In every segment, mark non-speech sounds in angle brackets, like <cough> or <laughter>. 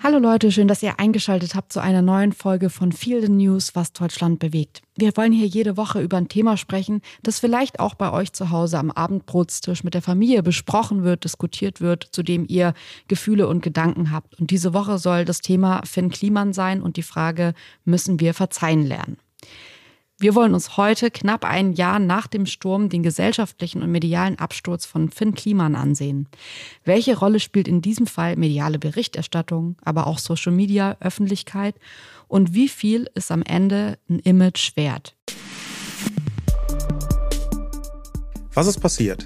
Hallo Leute, schön, dass ihr eingeschaltet habt zu einer neuen Folge von Feel the News, was Deutschland bewegt. Wir wollen hier jede Woche über ein Thema sprechen, das vielleicht auch bei euch zu Hause am Abendbrotstisch mit der Familie besprochen wird, diskutiert wird, zu dem ihr Gefühle und Gedanken habt. Und diese Woche soll das Thema Finn Kliman sein und die Frage, müssen wir verzeihen lernen? Wir wollen uns heute, knapp ein Jahr nach dem Sturm, den gesellschaftlichen und medialen Absturz von Finn Kliman ansehen. Welche Rolle spielt in diesem Fall mediale Berichterstattung, aber auch Social Media, Öffentlichkeit? Und wie viel ist am Ende ein Image wert? Was ist passiert?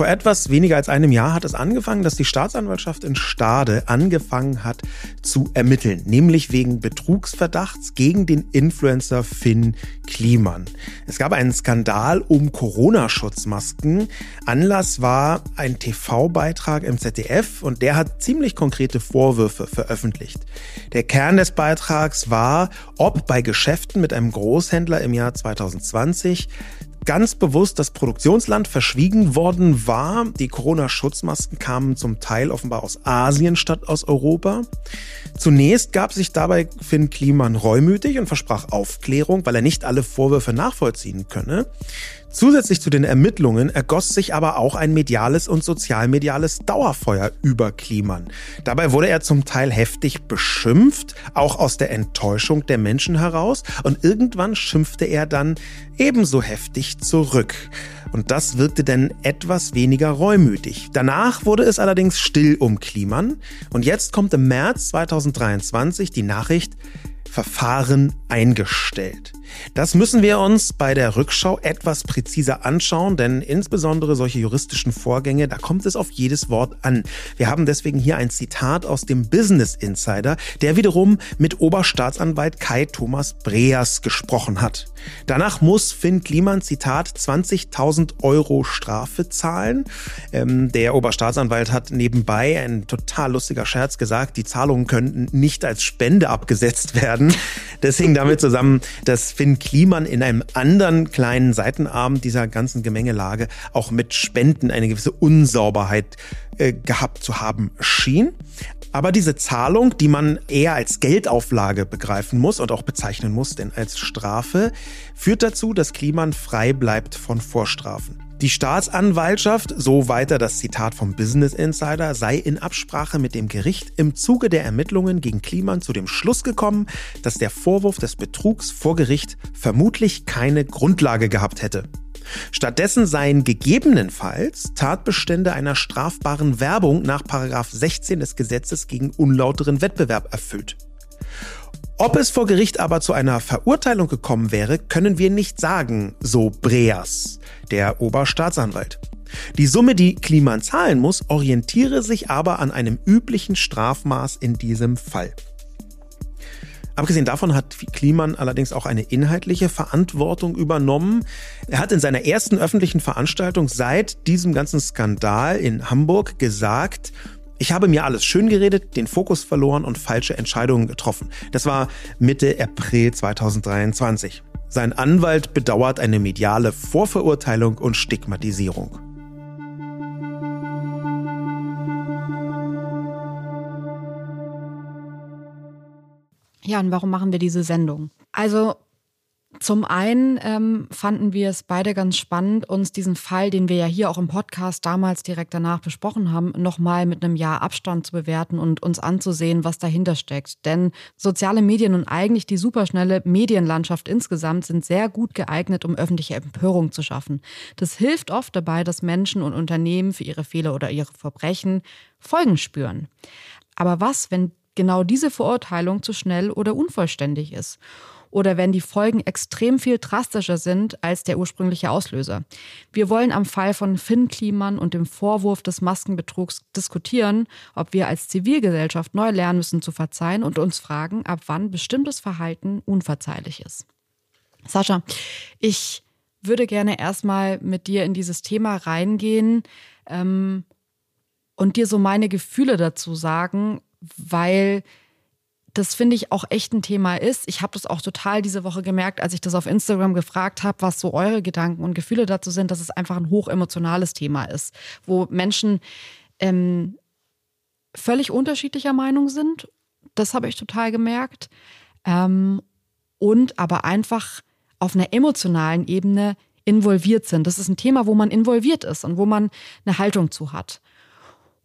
Vor etwas weniger als einem Jahr hat es angefangen, dass die Staatsanwaltschaft in Stade angefangen hat zu ermitteln, nämlich wegen Betrugsverdachts gegen den Influencer Finn Kliman. Es gab einen Skandal um Corona-Schutzmasken. Anlass war ein TV-Beitrag im ZDF und der hat ziemlich konkrete Vorwürfe veröffentlicht. Der Kern des Beitrags war, ob bei Geschäften mit einem Großhändler im Jahr 2020 ganz bewusst das Produktionsland verschwiegen worden war. Die Corona-Schutzmasken kamen zum Teil offenbar aus Asien statt aus Europa. Zunächst gab sich dabei Finn Kliman reumütig und versprach Aufklärung, weil er nicht alle Vorwürfe nachvollziehen könne. Zusätzlich zu den Ermittlungen ergoss sich aber auch ein mediales und sozialmediales Dauerfeuer über Kliman. Dabei wurde er zum Teil heftig beschimpft, auch aus der Enttäuschung der Menschen heraus, und irgendwann schimpfte er dann ebenso heftig zurück. Und das wirkte dann etwas weniger reumütig. Danach wurde es allerdings still um Kliman. Und jetzt kommt im März 2023 die Nachricht, Verfahren eingestellt. Das müssen wir uns bei der Rückschau etwas präziser anschauen, denn insbesondere solche juristischen Vorgänge, da kommt es auf jedes Wort an. Wir haben deswegen hier ein Zitat aus dem Business Insider, der wiederum mit Oberstaatsanwalt Kai Thomas Breas gesprochen hat. Danach muss Finn Kliman, Zitat, 20.000 Euro Strafe zahlen. Ähm, der Oberstaatsanwalt hat nebenbei, ein total lustiger Scherz gesagt, die Zahlungen könnten nicht als Spende abgesetzt werden. Das hing damit zusammen, dass Finn Kliman in einem anderen kleinen Seitenarm dieser ganzen Gemengelage auch mit Spenden eine gewisse Unsauberheit äh, gehabt zu haben schien. Aber diese Zahlung, die man eher als Geldauflage begreifen muss und auch bezeichnen muss, denn als Strafe, führt dazu, dass Kliman frei bleibt von Vorstrafen. Die Staatsanwaltschaft, so weiter das Zitat vom Business Insider, sei in Absprache mit dem Gericht im Zuge der Ermittlungen gegen Kliman zu dem Schluss gekommen, dass der Vorwurf des Betrugs vor Gericht vermutlich keine Grundlage gehabt hätte. Stattdessen seien gegebenenfalls Tatbestände einer strafbaren Werbung nach 16 des Gesetzes gegen unlauteren Wettbewerb erfüllt. Ob es vor Gericht aber zu einer Verurteilung gekommen wäre, können wir nicht sagen, so Breas, der Oberstaatsanwalt. Die Summe, die Kliman zahlen muss, orientiere sich aber an einem üblichen Strafmaß in diesem Fall. Abgesehen davon hat Kliman allerdings auch eine inhaltliche Verantwortung übernommen. Er hat in seiner ersten öffentlichen Veranstaltung seit diesem ganzen Skandal in Hamburg gesagt, ich habe mir alles schön geredet, den Fokus verloren und falsche Entscheidungen getroffen. Das war Mitte April 2023. Sein Anwalt bedauert eine mediale Vorverurteilung und Stigmatisierung. Ja, und warum machen wir diese Sendung? Also zum einen ähm, fanden wir es beide ganz spannend, uns diesen Fall, den wir ja hier auch im Podcast damals direkt danach besprochen haben, nochmal mit einem Jahr Abstand zu bewerten und uns anzusehen, was dahinter steckt. Denn soziale Medien und eigentlich die superschnelle Medienlandschaft insgesamt sind sehr gut geeignet, um öffentliche Empörung zu schaffen. Das hilft oft dabei, dass Menschen und Unternehmen für ihre Fehler oder ihre Verbrechen Folgen spüren. Aber was, wenn genau diese Verurteilung zu schnell oder unvollständig ist? Oder wenn die Folgen extrem viel drastischer sind als der ursprüngliche Auslöser. Wir wollen am Fall von Finn Kliman und dem Vorwurf des Maskenbetrugs diskutieren, ob wir als Zivilgesellschaft neu lernen müssen zu verzeihen und uns fragen, ab wann bestimmtes Verhalten unverzeihlich ist. Sascha, ich würde gerne erstmal mit dir in dieses Thema reingehen ähm, und dir so meine Gefühle dazu sagen, weil das finde ich auch echt ein Thema ist. Ich habe das auch total diese Woche gemerkt, als ich das auf Instagram gefragt habe, was so eure Gedanken und Gefühle dazu sind, dass es einfach ein hochemotionales Thema ist, wo Menschen ähm, völlig unterschiedlicher Meinung sind Das habe ich total gemerkt. Ähm, und aber einfach auf einer emotionalen Ebene involviert sind. Das ist ein Thema, wo man involviert ist und wo man eine Haltung zu hat.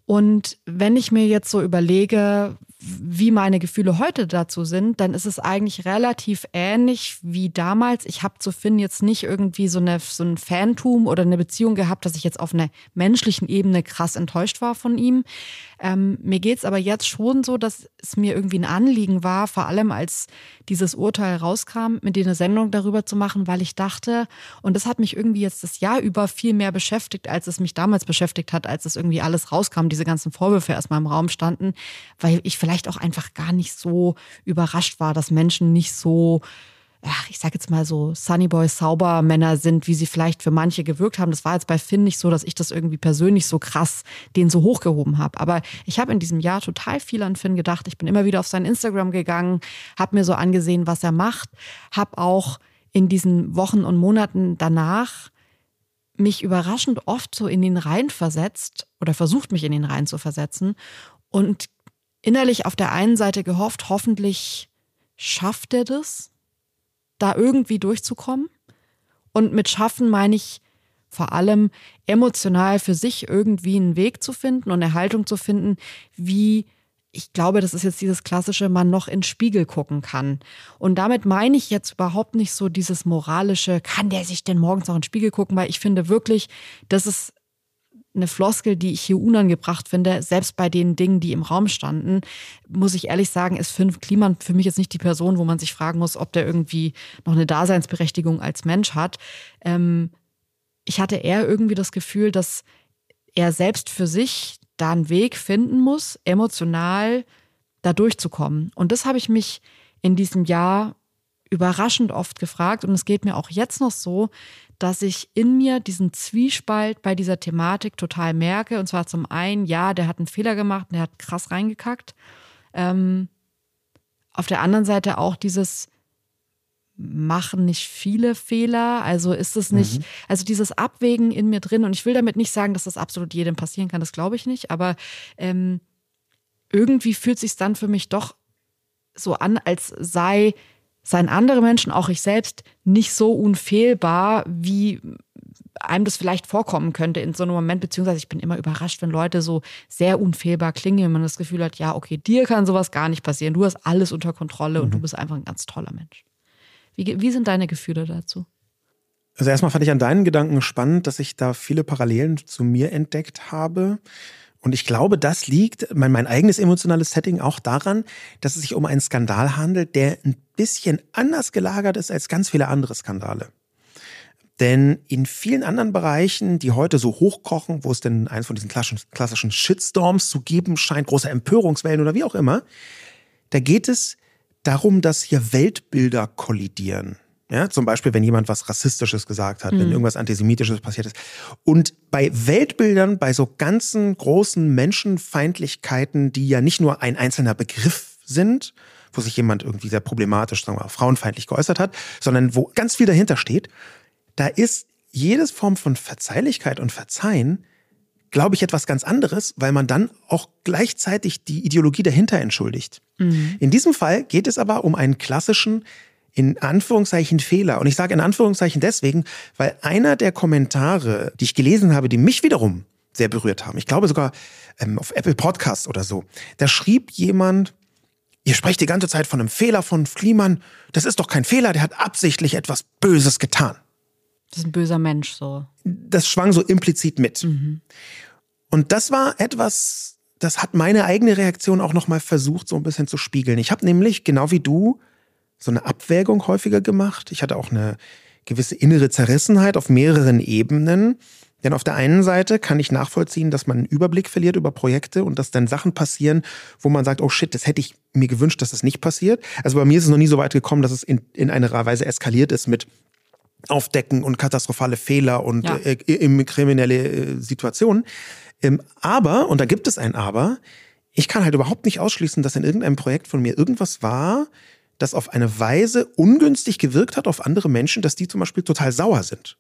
Und wenn ich mir jetzt so überlege, wie meine Gefühle heute dazu sind, dann ist es eigentlich relativ ähnlich wie damals. Ich habe zu Finn jetzt nicht irgendwie so, eine, so ein Fantum oder eine Beziehung gehabt, dass ich jetzt auf einer menschlichen Ebene krass enttäuscht war von ihm. Ähm, mir geht's aber jetzt schon so, dass es mir irgendwie ein Anliegen war, vor allem als dieses Urteil rauskam, mit dir eine Sendung darüber zu machen, weil ich dachte, und das hat mich irgendwie jetzt das Jahr über viel mehr beschäftigt, als es mich damals beschäftigt hat, als es irgendwie alles rauskam, diese ganzen Vorwürfe erstmal im Raum standen, weil ich vielleicht auch einfach gar nicht so überrascht war, dass Menschen nicht so ach, ich sag jetzt mal so, Sunny Boys Saubermänner sind, wie sie vielleicht für manche gewirkt haben. Das war jetzt bei Finn nicht so, dass ich das irgendwie persönlich so krass den so hochgehoben habe. Aber ich habe in diesem Jahr total viel an Finn gedacht. Ich bin immer wieder auf sein Instagram gegangen, habe mir so angesehen, was er macht, habe auch in diesen Wochen und Monaten danach mich überraschend oft so in den Reihen versetzt oder versucht, mich in den Reihen zu versetzen und innerlich auf der einen Seite gehofft, hoffentlich schafft er das da irgendwie durchzukommen. Und mit schaffen meine ich vor allem emotional für sich irgendwie einen Weg zu finden und eine Haltung zu finden, wie ich glaube, das ist jetzt dieses klassische, man noch in Spiegel gucken kann. Und damit meine ich jetzt überhaupt nicht so dieses moralische, kann der sich denn morgens noch in Spiegel gucken, weil ich finde wirklich, das ist eine Floskel, die ich hier unangebracht finde, selbst bei den Dingen, die im Raum standen, muss ich ehrlich sagen, ist Finn Kliman für mich jetzt nicht die Person, wo man sich fragen muss, ob der irgendwie noch eine Daseinsberechtigung als Mensch hat. Ähm, ich hatte eher irgendwie das Gefühl, dass er selbst für sich da einen Weg finden muss, emotional da durchzukommen. Und das habe ich mich in diesem Jahr überraschend oft gefragt und es geht mir auch jetzt noch so, dass ich in mir diesen Zwiespalt bei dieser Thematik total merke. Und zwar zum einen, ja, der hat einen Fehler gemacht, der hat krass reingekackt. Ähm, auf der anderen Seite auch dieses machen nicht viele Fehler. Also ist es nicht, mhm. also dieses Abwägen in mir drin. Und ich will damit nicht sagen, dass das absolut jedem passieren kann. Das glaube ich nicht. Aber ähm, irgendwie fühlt sich dann für mich doch so an, als sei seien andere Menschen, auch ich selbst, nicht so unfehlbar, wie einem das vielleicht vorkommen könnte in so einem Moment, beziehungsweise ich bin immer überrascht, wenn Leute so sehr unfehlbar klingen, wenn man das Gefühl hat, ja, okay, dir kann sowas gar nicht passieren, du hast alles unter Kontrolle mhm. und du mhm. bist einfach ein ganz toller Mensch. Wie, wie sind deine Gefühle dazu? Also erstmal fand ich an deinen Gedanken spannend, dass ich da viele Parallelen zu mir entdeckt habe. Und ich glaube, das liegt, mein, mein eigenes emotionales Setting auch daran, dass es sich um einen Skandal handelt, der ein bisschen anders gelagert ist als ganz viele andere Skandale. Denn in vielen anderen Bereichen, die heute so hochkochen, wo es denn eins von diesen klassischen Shitstorms zu geben scheint, große Empörungswellen oder wie auch immer, da geht es darum, dass hier Weltbilder kollidieren. Ja, zum Beispiel, wenn jemand was Rassistisches gesagt hat, mhm. wenn irgendwas Antisemitisches passiert ist. Und bei Weltbildern, bei so ganzen großen Menschenfeindlichkeiten, die ja nicht nur ein einzelner Begriff sind, wo sich jemand irgendwie sehr problematisch, sagen wir mal, frauenfeindlich geäußert hat, sondern wo ganz viel dahinter steht, da ist jedes Form von Verzeihlichkeit und Verzeihen, glaube ich, etwas ganz anderes, weil man dann auch gleichzeitig die Ideologie dahinter entschuldigt. Mhm. In diesem Fall geht es aber um einen klassischen in Anführungszeichen Fehler. Und ich sage in Anführungszeichen deswegen, weil einer der Kommentare, die ich gelesen habe, die mich wiederum sehr berührt haben, ich glaube sogar ähm, auf Apple Podcasts oder so, da schrieb jemand, ihr sprecht die ganze Zeit von einem Fehler von Kliman, das ist doch kein Fehler, der hat absichtlich etwas Böses getan. Das ist ein böser Mensch so. Das schwang so implizit mit. Mhm. Und das war etwas, das hat meine eigene Reaktion auch nochmal versucht, so ein bisschen zu spiegeln. Ich habe nämlich, genau wie du, so eine Abwägung häufiger gemacht. Ich hatte auch eine gewisse innere Zerrissenheit auf mehreren Ebenen. Denn auf der einen Seite kann ich nachvollziehen, dass man einen Überblick verliert über Projekte und dass dann Sachen passieren, wo man sagt, oh shit, das hätte ich mir gewünscht, dass das nicht passiert. Also bei mir ist es noch nie so weit gekommen, dass es in, in einer Weise eskaliert ist mit Aufdecken und katastrophale Fehler und ja. äh, kriminelle äh, Situationen. Ähm, aber, und da gibt es ein Aber, ich kann halt überhaupt nicht ausschließen, dass in irgendeinem Projekt von mir irgendwas war, das auf eine Weise ungünstig gewirkt hat auf andere Menschen, dass die zum Beispiel total sauer sind.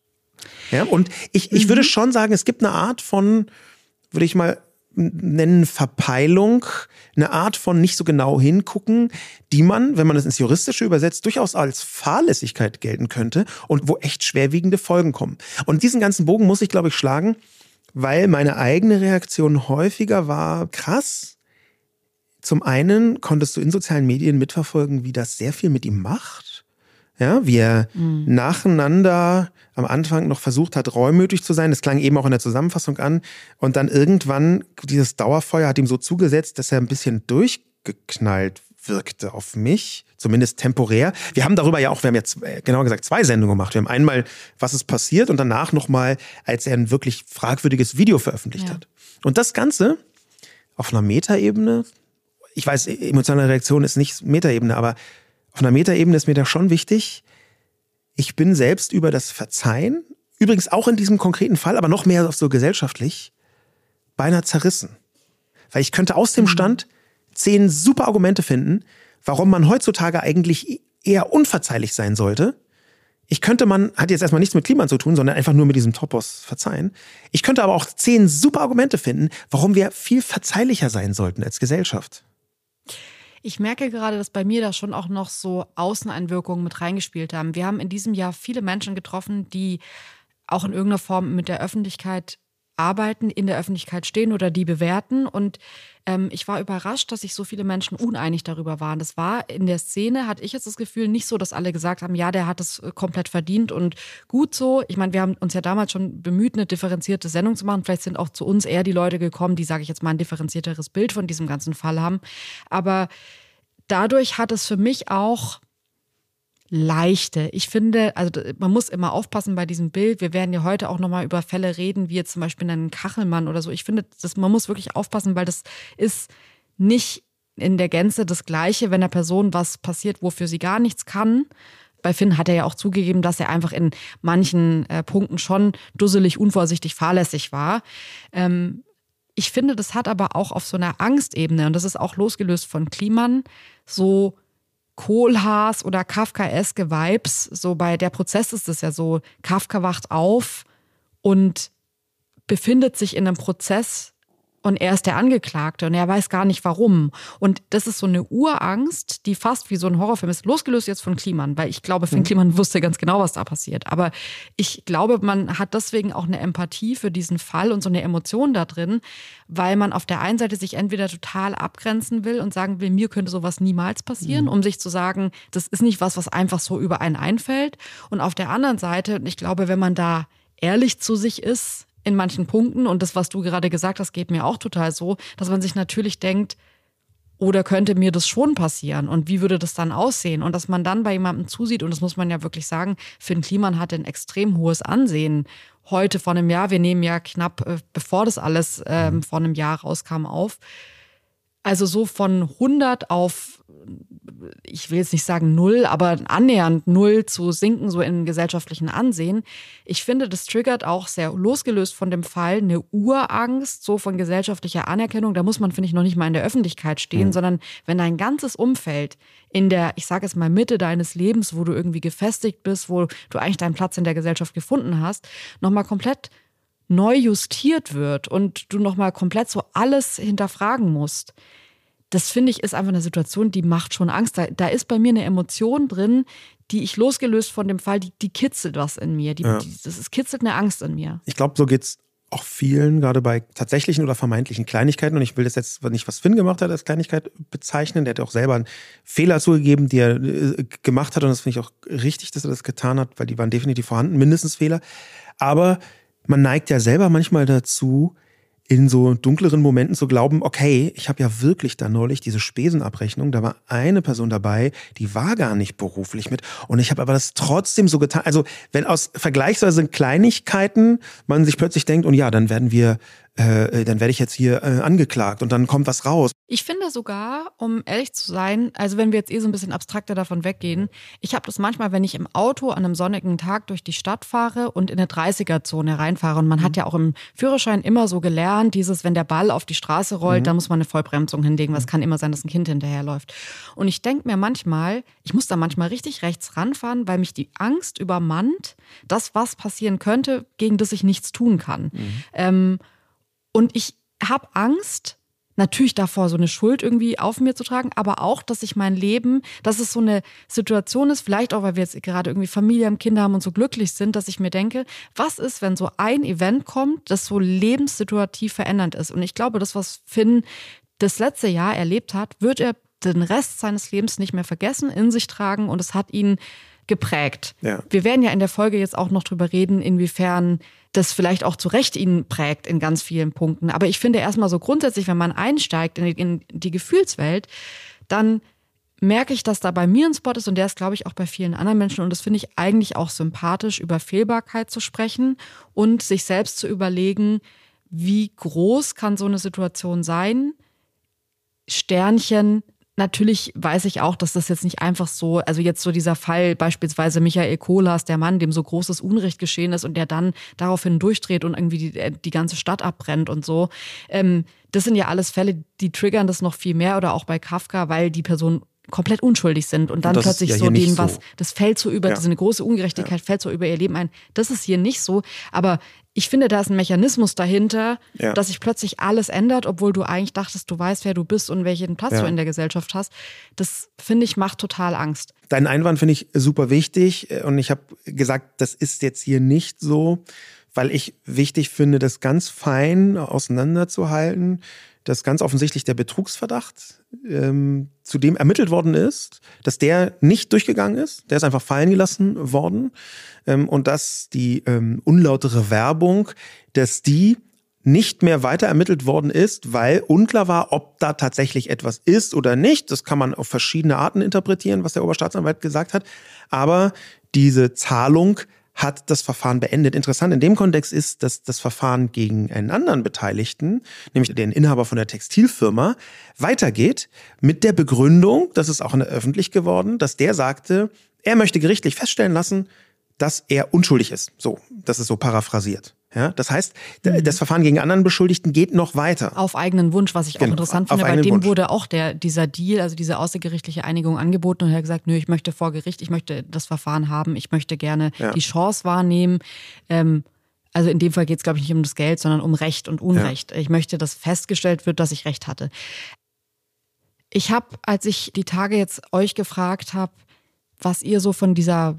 Ja, und ich, ich mhm. würde schon sagen, es gibt eine Art von, würde ich mal nennen Verpeilung, eine Art von nicht so genau hingucken, die man, wenn man es ins Juristische übersetzt, durchaus als Fahrlässigkeit gelten könnte und wo echt schwerwiegende Folgen kommen. Und diesen ganzen Bogen muss ich, glaube ich, schlagen, weil meine eigene Reaktion häufiger war, krass. Zum einen konntest du in sozialen Medien mitverfolgen, wie das sehr viel mit ihm macht ja, wie er mhm. nacheinander am Anfang noch versucht hat, reumütig zu sein. Das klang eben auch in der Zusammenfassung an. Und dann irgendwann, dieses Dauerfeuer hat ihm so zugesetzt, dass er ein bisschen durchgeknallt wirkte auf mich, zumindest temporär. Wir haben darüber ja auch, wir haben jetzt äh, genauer gesagt zwei Sendungen gemacht. Wir haben einmal, was ist passiert und danach nochmal, als er ein wirklich fragwürdiges Video veröffentlicht ja. hat. Und das Ganze auf einer Metaebene, ich weiß, emotionale Reaktion ist nicht Metaebene, aber auf einer Metaebene ist mir da schon wichtig, ich bin selbst über das Verzeihen, übrigens auch in diesem konkreten Fall, aber noch mehr so gesellschaftlich, beinahe zerrissen. Weil ich könnte aus dem mhm. Stand zehn super Argumente finden, warum man heutzutage eigentlich eher unverzeihlich sein sollte. Ich könnte man, hat jetzt erstmal nichts mit Klima zu tun, sondern einfach nur mit diesem Topos verzeihen. Ich könnte aber auch zehn super Argumente finden, warum wir viel verzeihlicher sein sollten als Gesellschaft. Ich merke gerade, dass bei mir da schon auch noch so Außeneinwirkungen mit reingespielt haben. Wir haben in diesem Jahr viele Menschen getroffen, die auch in irgendeiner Form mit der Öffentlichkeit arbeiten, in der Öffentlichkeit stehen oder die bewerten. Und ähm, ich war überrascht, dass sich so viele Menschen uneinig darüber waren. Das war in der Szene, hatte ich jetzt das Gefühl, nicht so, dass alle gesagt haben, ja, der hat es äh, komplett verdient und gut so. Ich meine, wir haben uns ja damals schon bemüht, eine differenzierte Sendung zu machen. Vielleicht sind auch zu uns eher die Leute gekommen, die, sage ich jetzt mal, ein differenzierteres Bild von diesem ganzen Fall haben. Aber dadurch hat es für mich auch leichte. Ich finde, also man muss immer aufpassen bei diesem Bild. Wir werden ja heute auch nochmal über Fälle reden, wie jetzt zum Beispiel einen Kachelmann oder so. Ich finde, das, man muss wirklich aufpassen, weil das ist nicht in der Gänze das Gleiche, wenn der Person was passiert, wofür sie gar nichts kann. Bei Finn hat er ja auch zugegeben, dass er einfach in manchen äh, Punkten schon dusselig, unvorsichtig, fahrlässig war. Ähm, ich finde, das hat aber auch auf so einer Angstebene, und das ist auch losgelöst von Kliman, so Kohlhaas oder Kafkaeske Vibes. So bei der Prozess ist es ja so, Kafka wacht auf und befindet sich in einem Prozess, und er ist der Angeklagte und er weiß gar nicht warum. Und das ist so eine Urangst, die fast wie so ein Horrorfilm ist, losgelöst jetzt von Kliman, weil ich glaube, Finn mhm. Kliman wusste ganz genau, was da passiert. Aber ich glaube, man hat deswegen auch eine Empathie für diesen Fall und so eine Emotion da drin, weil man auf der einen Seite sich entweder total abgrenzen will und sagen will, mir könnte sowas niemals passieren, mhm. um sich zu sagen, das ist nicht was, was einfach so über einen einfällt. Und auf der anderen Seite, und ich glaube, wenn man da ehrlich zu sich ist, in manchen Punkten. Und das, was du gerade gesagt hast, geht mir auch total so, dass man sich natürlich denkt, oder könnte mir das schon passieren? Und wie würde das dann aussehen? Und dass man dann bei jemandem zusieht, und das muss man ja wirklich sagen, Finn Kliman hat ein extrem hohes Ansehen. Heute vor einem Jahr, wir nehmen ja knapp, äh, bevor das alles ähm, vor einem Jahr rauskam, auf. Also so von 100 auf ich will jetzt nicht sagen null, aber annähernd null zu sinken, so im gesellschaftlichen Ansehen. Ich finde, das triggert auch sehr losgelöst von dem Fall eine Urangst, so von gesellschaftlicher Anerkennung. Da muss man, finde ich, noch nicht mal in der Öffentlichkeit stehen, mhm. sondern wenn dein ganzes Umfeld in der, ich sage es mal, Mitte deines Lebens, wo du irgendwie gefestigt bist, wo du eigentlich deinen Platz in der Gesellschaft gefunden hast, nochmal komplett neu justiert wird und du nochmal komplett so alles hinterfragen musst das finde ich ist einfach eine Situation, die macht schon Angst. Da, da, ist bei mir eine Emotion drin, die ich losgelöst von dem Fall, die, die kitzelt was in mir. Die, ja. die, das ist, kitzelt eine Angst in mir. Ich glaube, so geht es auch vielen, gerade bei tatsächlichen oder vermeintlichen Kleinigkeiten. Und ich will das jetzt nicht, was Finn gemacht hat, als Kleinigkeit bezeichnen. Der hat auch selber einen Fehler zugegeben, die er äh, gemacht hat. Und das finde ich auch richtig, dass er das getan hat, weil die waren definitiv vorhanden, mindestens Fehler. Aber man neigt ja selber manchmal dazu, in so dunkleren Momenten zu glauben, okay, ich habe ja wirklich da neulich diese Spesenabrechnung, da war eine Person dabei, die war gar nicht beruflich mit und ich habe aber das trotzdem so getan. Also wenn aus vergleichsweise Kleinigkeiten man sich plötzlich denkt, und ja, dann werden wir äh, dann werde ich jetzt hier äh, angeklagt und dann kommt was raus. Ich finde sogar, um ehrlich zu sein, also wenn wir jetzt eh so ein bisschen abstrakter davon weggehen, ich habe das manchmal, wenn ich im Auto an einem sonnigen Tag durch die Stadt fahre und in eine 30er-Zone reinfahre und man mhm. hat ja auch im Führerschein immer so gelernt, dieses, wenn der Ball auf die Straße rollt, mhm. dann muss man eine Vollbremsung hinlegen, es mhm. kann immer sein, dass ein Kind hinterherläuft. Und ich denke mir manchmal, ich muss da manchmal richtig rechts ranfahren, weil mich die Angst übermannt, dass was passieren könnte, gegen das ich nichts tun kann. Mhm. Ähm, und ich habe Angst, natürlich davor, so eine Schuld irgendwie auf mir zu tragen, aber auch, dass ich mein Leben, dass es so eine Situation ist, vielleicht auch, weil wir jetzt gerade irgendwie Familie haben, Kinder haben und so glücklich sind, dass ich mir denke, was ist, wenn so ein Event kommt, das so lebenssituativ verändernd ist? Und ich glaube, das, was Finn das letzte Jahr erlebt hat, wird er den Rest seines Lebens nicht mehr vergessen, in sich tragen und es hat ihn geprägt. Ja. Wir werden ja in der Folge jetzt auch noch drüber reden, inwiefern das vielleicht auch zu Recht ihn prägt in ganz vielen Punkten. Aber ich finde erstmal so grundsätzlich, wenn man einsteigt in die, in die Gefühlswelt, dann merke ich, dass da bei mir ein Spot ist und der ist, glaube ich, auch bei vielen anderen Menschen. Und das finde ich eigentlich auch sympathisch, über Fehlbarkeit zu sprechen und sich selbst zu überlegen, wie groß kann so eine Situation sein? Sternchen, Natürlich weiß ich auch, dass das jetzt nicht einfach so, also jetzt so dieser Fall beispielsweise Michael Kohlhaas, der Mann, dem so großes Unrecht geschehen ist und der dann daraufhin durchdreht und irgendwie die, äh, die ganze Stadt abbrennt und so. Ähm, das sind ja alles Fälle, die triggern das noch viel mehr oder auch bei Kafka, weil die Person komplett unschuldig sind und dann und plötzlich ja so denen so. was, das fällt so über, ja. diese große Ungerechtigkeit ja. fällt so über ihr Leben ein. Das ist hier nicht so, aber ich finde, da ist ein Mechanismus dahinter, ja. dass sich plötzlich alles ändert, obwohl du eigentlich dachtest, du weißt, wer du bist und welchen Platz du in der Gesellschaft hast. Das finde ich macht total Angst. Deinen Einwand finde ich super wichtig und ich habe gesagt, das ist jetzt hier nicht so, weil ich wichtig finde, das ganz fein auseinanderzuhalten dass ganz offensichtlich der Betrugsverdacht, ähm, zu dem ermittelt worden ist, dass der nicht durchgegangen ist, der ist einfach fallen gelassen worden ähm, und dass die ähm, unlautere Werbung, dass die nicht mehr weiter ermittelt worden ist, weil unklar war, ob da tatsächlich etwas ist oder nicht. Das kann man auf verschiedene Arten interpretieren, was der Oberstaatsanwalt gesagt hat. Aber diese Zahlung hat das Verfahren beendet. Interessant in dem Kontext ist, dass das Verfahren gegen einen anderen Beteiligten, nämlich den Inhaber von der Textilfirma, weitergeht mit der Begründung, das ist auch öffentlich geworden, dass der sagte, er möchte gerichtlich feststellen lassen, dass er unschuldig ist. So, das ist so paraphrasiert. Ja, das heißt, mhm. das Verfahren gegen anderen Beschuldigten geht noch weiter. Auf eigenen Wunsch, was ich genau, auch interessant finde. Bei dem Wunsch. wurde auch der, dieser Deal, also diese außergerichtliche Einigung angeboten und er hat gesagt, nö, ich möchte vor Gericht, ich möchte das Verfahren haben, ich möchte gerne ja. die Chance wahrnehmen. Ähm, also in dem Fall geht es, glaube ich, nicht um das Geld, sondern um Recht und Unrecht. Ja. Ich möchte, dass festgestellt wird, dass ich Recht hatte. Ich habe, als ich die Tage jetzt euch gefragt habe, was ihr so von dieser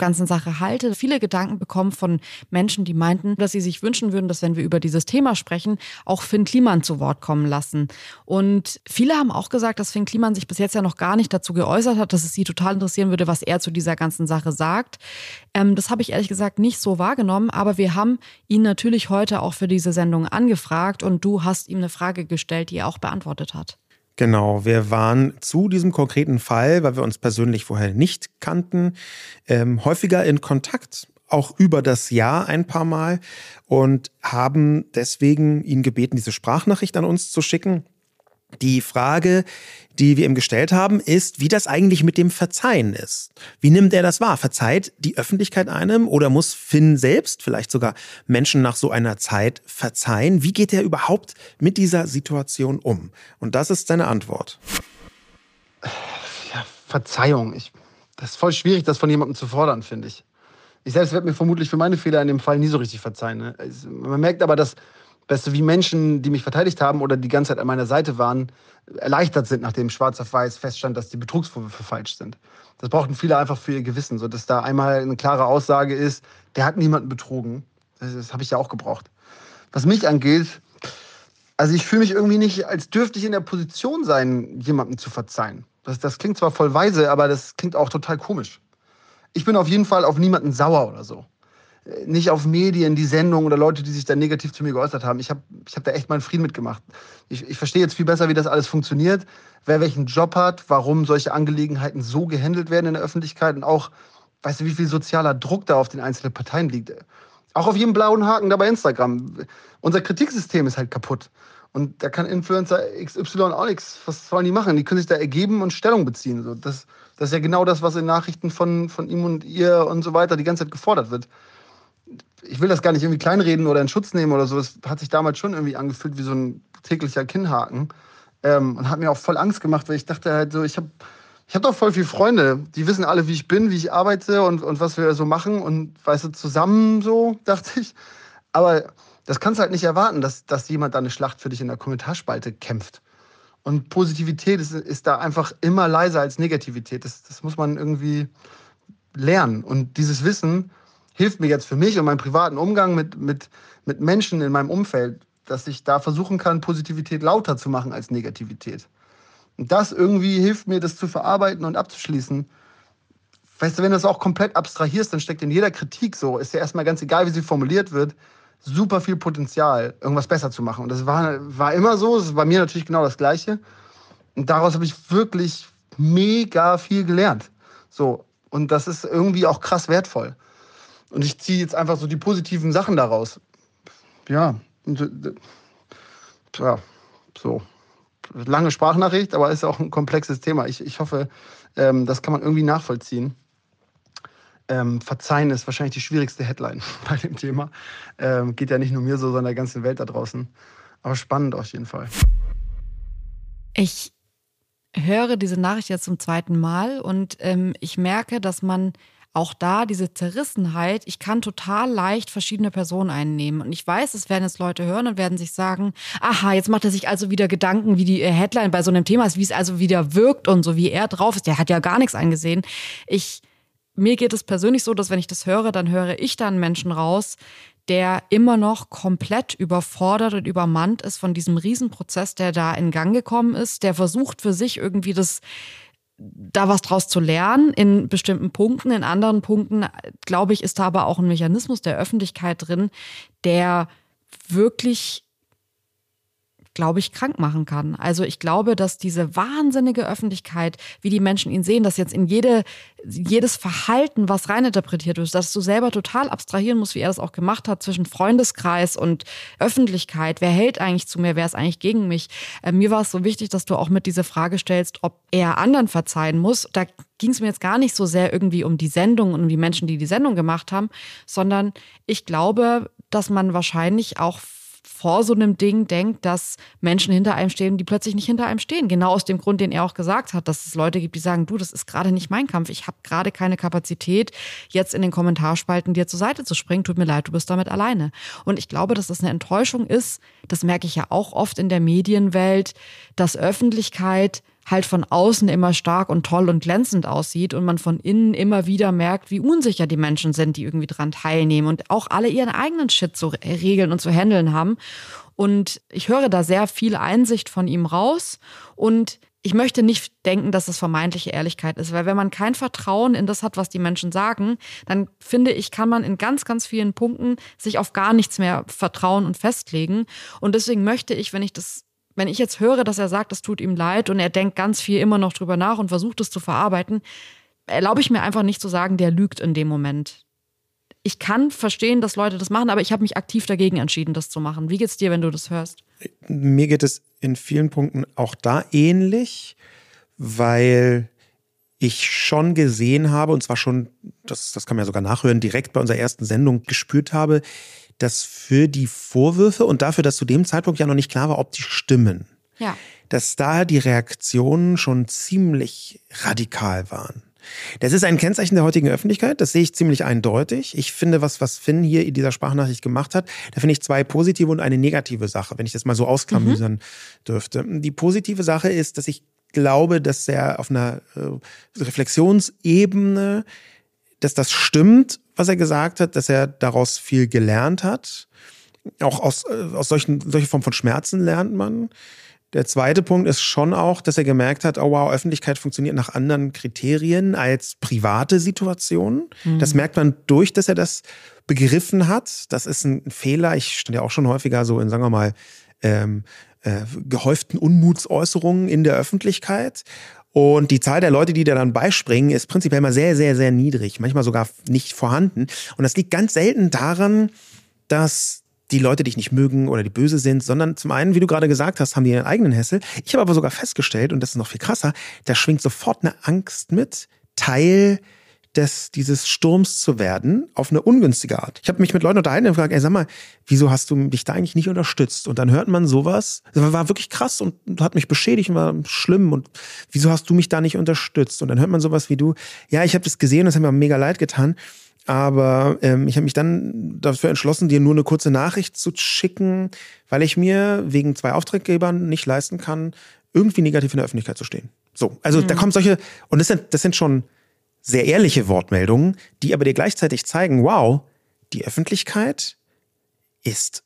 ganzen Sache halte. Viele Gedanken bekommen von Menschen, die meinten, dass sie sich wünschen würden, dass wenn wir über dieses Thema sprechen, auch Finn Kliman zu Wort kommen lassen. Und viele haben auch gesagt, dass Finn Kliman sich bis jetzt ja noch gar nicht dazu geäußert hat, dass es sie total interessieren würde, was er zu dieser ganzen Sache sagt. Ähm, das habe ich ehrlich gesagt nicht so wahrgenommen, aber wir haben ihn natürlich heute auch für diese Sendung angefragt und du hast ihm eine Frage gestellt, die er auch beantwortet hat. Genau, wir waren zu diesem konkreten Fall, weil wir uns persönlich vorher nicht kannten, ähm, häufiger in Kontakt, auch über das Jahr ein paar Mal und haben deswegen ihn gebeten, diese Sprachnachricht an uns zu schicken. Die Frage, die wir ihm gestellt haben, ist, wie das eigentlich mit dem Verzeihen ist. Wie nimmt er das wahr? Verzeiht die Öffentlichkeit einem oder muss Finn selbst vielleicht sogar Menschen nach so einer Zeit verzeihen? Wie geht er überhaupt mit dieser Situation um? Und das ist seine Antwort. Ja, Verzeihung. Ich, das ist voll schwierig, das von jemandem zu fordern, finde ich. Ich selbst werde mir vermutlich für meine Fehler in dem Fall nie so richtig verzeihen. Ne? Man merkt aber, dass weißt du, wie Menschen, die mich verteidigt haben oder die ganze Zeit an meiner Seite waren, erleichtert sind, nachdem schwarz auf weiß feststand, dass die Betrugsvorwürfe falsch sind. Das brauchten viele einfach für ihr Gewissen, so dass da einmal eine klare Aussage ist, der hat niemanden betrogen. Das, das habe ich ja auch gebraucht. Was mich angeht, also ich fühle mich irgendwie nicht, als dürfte ich in der Position sein, jemandem zu verzeihen. Das, das klingt zwar voll weise, aber das klingt auch total komisch. Ich bin auf jeden Fall auf niemanden sauer oder so nicht auf Medien, die Sendung oder Leute, die sich da negativ zu mir geäußert haben. Ich habe ich hab da echt meinen Frieden mitgemacht. Ich, ich verstehe jetzt viel besser, wie das alles funktioniert, wer welchen Job hat, warum solche Angelegenheiten so gehandelt werden in der Öffentlichkeit und auch, weißt du, wie viel sozialer Druck da auf den einzelnen Parteien liegt. Auch auf jedem blauen Haken da bei Instagram. Unser Kritiksystem ist halt kaputt. Und da kann Influencer XY auch nichts. Was sollen die machen? Die können sich da ergeben und Stellung beziehen. So, das, das ist ja genau das, was in Nachrichten von, von ihm und ihr und so weiter die ganze Zeit gefordert wird ich will das gar nicht irgendwie kleinreden oder in Schutz nehmen oder so. Es hat sich damals schon irgendwie angefühlt wie so ein täglicher Kinnhaken. Ähm, und hat mir auch voll Angst gemacht, weil ich dachte halt so, ich habe ich hab doch voll viele Freunde. Die wissen alle, wie ich bin, wie ich arbeite und, und was wir so machen. Und weißt du, zusammen so, <laughs> dachte ich. Aber das kannst du halt nicht erwarten, dass, dass jemand da eine Schlacht für dich in der Kommentarspalte kämpft. Und Positivität ist, ist da einfach immer leiser als Negativität. Das, das muss man irgendwie lernen. Und dieses Wissen hilft mir jetzt für mich und meinen privaten Umgang mit, mit, mit Menschen in meinem Umfeld, dass ich da versuchen kann, Positivität lauter zu machen als Negativität. Und das irgendwie hilft mir, das zu verarbeiten und abzuschließen. Weißt du, wenn du das auch komplett abstrahierst, dann steckt in jeder Kritik so, ist ja erstmal ganz egal, wie sie formuliert wird, super viel Potenzial, irgendwas besser zu machen. Und das war, war immer so, das ist bei mir natürlich genau das Gleiche. Und daraus habe ich wirklich mega viel gelernt. So. Und das ist irgendwie auch krass wertvoll. Und ich ziehe jetzt einfach so die positiven Sachen daraus. Ja, äh, ja, so. Lange Sprachnachricht, aber ist auch ein komplexes Thema. Ich, ich hoffe, ähm, das kann man irgendwie nachvollziehen. Ähm, Verzeihen ist wahrscheinlich die schwierigste Headline <laughs> bei dem Thema. Ähm, geht ja nicht nur mir so, sondern der ganzen Welt da draußen. Aber spannend auf jeden Fall. Ich höre diese Nachricht jetzt zum zweiten Mal und ähm, ich merke, dass man auch da diese Zerrissenheit, ich kann total leicht verschiedene Personen einnehmen. Und ich weiß, es werden jetzt Leute hören und werden sich sagen, aha, jetzt macht er sich also wieder Gedanken, wie die äh, Headline bei so einem Thema ist, wie es also wieder wirkt und so, wie er drauf ist. Der hat ja gar nichts eingesehen. Ich, mir geht es persönlich so, dass wenn ich das höre, dann höre ich da einen Menschen raus, der immer noch komplett überfordert und übermannt ist von diesem Riesenprozess, der da in Gang gekommen ist, der versucht für sich irgendwie das da was draus zu lernen in bestimmten Punkten. In anderen Punkten, glaube ich, ist da aber auch ein Mechanismus der Öffentlichkeit drin, der wirklich glaube ich, krank machen kann. Also ich glaube, dass diese wahnsinnige Öffentlichkeit, wie die Menschen ihn sehen, dass jetzt in jede, jedes Verhalten, was reininterpretiert wird, dass du selber total abstrahieren musst, wie er das auch gemacht hat, zwischen Freundeskreis und Öffentlichkeit. Wer hält eigentlich zu mir? Wer ist eigentlich gegen mich? Äh, mir war es so wichtig, dass du auch mit diese Frage stellst, ob er anderen verzeihen muss. Da ging es mir jetzt gar nicht so sehr irgendwie um die Sendung und um die Menschen, die die Sendung gemacht haben, sondern ich glaube, dass man wahrscheinlich auch vor so einem Ding denkt, dass Menschen hinter einem stehen, die plötzlich nicht hinter einem stehen. Genau aus dem Grund, den er auch gesagt hat, dass es Leute gibt, die sagen, du, das ist gerade nicht mein Kampf. Ich habe gerade keine Kapazität, jetzt in den Kommentarspalten dir zur Seite zu springen. Tut mir leid, du bist damit alleine. Und ich glaube, dass das eine Enttäuschung ist. Das merke ich ja auch oft in der Medienwelt, dass Öffentlichkeit halt von außen immer stark und toll und glänzend aussieht und man von innen immer wieder merkt, wie unsicher die Menschen sind, die irgendwie dran teilnehmen und auch alle ihren eigenen Shit zu regeln und zu handeln haben. Und ich höre da sehr viel Einsicht von ihm raus und ich möchte nicht denken, dass das vermeintliche Ehrlichkeit ist, weil wenn man kein Vertrauen in das hat, was die Menschen sagen, dann finde ich, kann man in ganz, ganz vielen Punkten sich auf gar nichts mehr vertrauen und festlegen. Und deswegen möchte ich, wenn ich das wenn ich jetzt höre, dass er sagt, es tut ihm leid und er denkt ganz viel immer noch drüber nach und versucht es zu verarbeiten, erlaube ich mir einfach nicht zu sagen, der lügt in dem Moment. Ich kann verstehen, dass Leute das machen, aber ich habe mich aktiv dagegen entschieden, das zu machen. Wie geht's dir, wenn du das hörst? Mir geht es in vielen Punkten auch da ähnlich, weil ich schon gesehen habe, und zwar schon, das, das kann man ja sogar nachhören, direkt bei unserer ersten Sendung gespürt habe, dass für die Vorwürfe und dafür, dass zu dem Zeitpunkt ja noch nicht klar war, ob die stimmen, ja. dass da die Reaktionen schon ziemlich radikal waren. Das ist ein Kennzeichen der heutigen Öffentlichkeit, das sehe ich ziemlich eindeutig. Ich finde, was, was Finn hier in dieser Sprachnachricht gemacht hat, da finde ich zwei positive und eine negative Sache, wenn ich das mal so ausklamüsern mhm. dürfte. Die positive Sache ist, dass ich glaube, dass er auf einer äh, Reflexionsebene, dass das stimmt, was er gesagt hat, dass er daraus viel gelernt hat. Auch aus, äh, aus solchen, solche Form von Schmerzen lernt man. Der zweite Punkt ist schon auch, dass er gemerkt hat, oh wow, Öffentlichkeit funktioniert nach anderen Kriterien als private Situationen. Mhm. Das merkt man durch, dass er das begriffen hat. Das ist ein Fehler. Ich stand ja auch schon häufiger so in, sagen wir mal, ähm, äh, gehäuften Unmutsäußerungen in der Öffentlichkeit. Und die Zahl der Leute, die da dann beispringen, ist prinzipiell mal sehr, sehr, sehr niedrig, manchmal sogar nicht vorhanden. Und das liegt ganz selten daran, dass die Leute dich nicht mögen oder die böse sind, sondern zum einen, wie du gerade gesagt hast, haben die ihren eigenen Hessel. Ich habe aber sogar festgestellt, und das ist noch viel krasser, da schwingt sofort eine Angst mit, Teil des, dieses Sturms zu werden, auf eine ungünstige Art. Ich habe mich mit Leuten unterhalten und gefragt, ey, sag mal, wieso hast du mich da eigentlich nicht unterstützt? Und dann hört man sowas, das war wirklich krass und hat mich beschädigt und war schlimm und wieso hast du mich da nicht unterstützt? Und dann hört man sowas wie du, ja, ich habe das gesehen, das hat mir mega leid getan. Aber ähm, ich habe mich dann dafür entschlossen, dir nur eine kurze Nachricht zu schicken, weil ich mir wegen zwei Auftraggebern nicht leisten kann, irgendwie negativ in der Öffentlichkeit zu stehen. So, also mhm. da kommen solche, und das sind, das sind schon sehr ehrliche Wortmeldungen, die aber dir gleichzeitig zeigen, wow, die Öffentlichkeit ist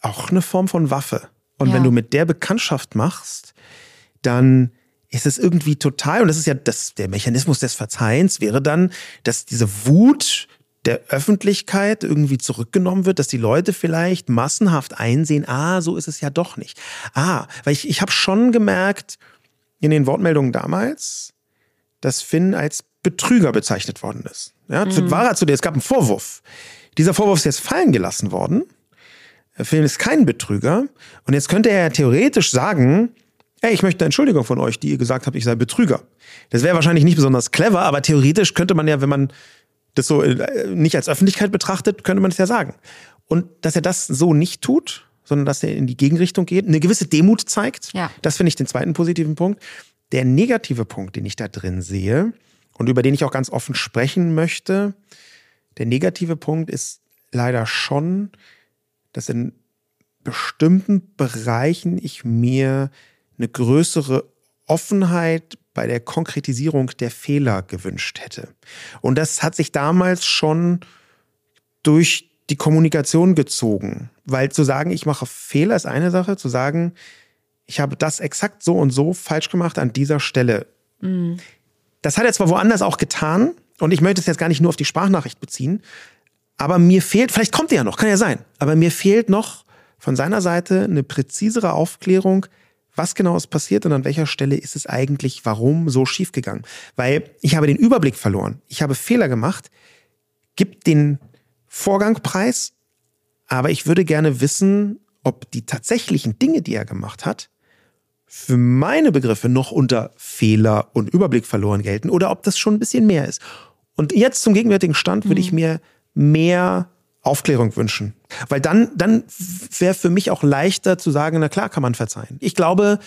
auch eine Form von Waffe. Und ja. wenn du mit der Bekanntschaft machst, dann ist es irgendwie total, und das ist ja das, der Mechanismus des Verzeihens wäre dann, dass diese Wut der Öffentlichkeit irgendwie zurückgenommen wird, dass die Leute vielleicht massenhaft einsehen, ah, so ist es ja doch nicht. Ah, weil ich, ich habe schon gemerkt in den Wortmeldungen damals, dass Finn als Betrüger bezeichnet worden ist. Ja, mhm. war er zu dir, es gab einen Vorwurf. Dieser Vorwurf ist jetzt fallen gelassen worden. Finn ist kein Betrüger. Und jetzt könnte er ja theoretisch sagen, hey, ich möchte eine Entschuldigung von euch, die ihr gesagt habt, ich sei Betrüger. Das wäre wahrscheinlich nicht besonders clever, aber theoretisch könnte man ja, wenn man das so äh, nicht als Öffentlichkeit betrachtet, könnte man es ja sagen. Und dass er das so nicht tut, sondern dass er in die Gegenrichtung geht, eine gewisse Demut zeigt, ja. das finde ich den zweiten positiven Punkt. Der negative Punkt, den ich da drin sehe und über den ich auch ganz offen sprechen möchte, der negative Punkt ist leider schon, dass in bestimmten Bereichen ich mir eine größere Offenheit bei der Konkretisierung der Fehler gewünscht hätte. Und das hat sich damals schon durch die Kommunikation gezogen. Weil zu sagen, ich mache Fehler ist eine Sache, zu sagen, ich habe das exakt so und so falsch gemacht an dieser Stelle. Mhm. Das hat er zwar woanders auch getan, und ich möchte es jetzt gar nicht nur auf die Sprachnachricht beziehen, aber mir fehlt, vielleicht kommt er ja noch, kann ja sein, aber mir fehlt noch von seiner Seite eine präzisere Aufklärung, was genau ist passiert und an welcher Stelle ist es eigentlich, warum so schiefgegangen. Weil ich habe den Überblick verloren, ich habe Fehler gemacht, gibt den Vorgang preis, aber ich würde gerne wissen, ob die tatsächlichen Dinge, die er gemacht hat, für meine Begriffe noch unter Fehler und Überblick verloren gelten oder ob das schon ein bisschen mehr ist. Und jetzt zum gegenwärtigen Stand würde ich mhm. mir mehr Aufklärung wünschen. Weil dann, dann wäre für mich auch leichter zu sagen, na klar kann man verzeihen. Ich glaube,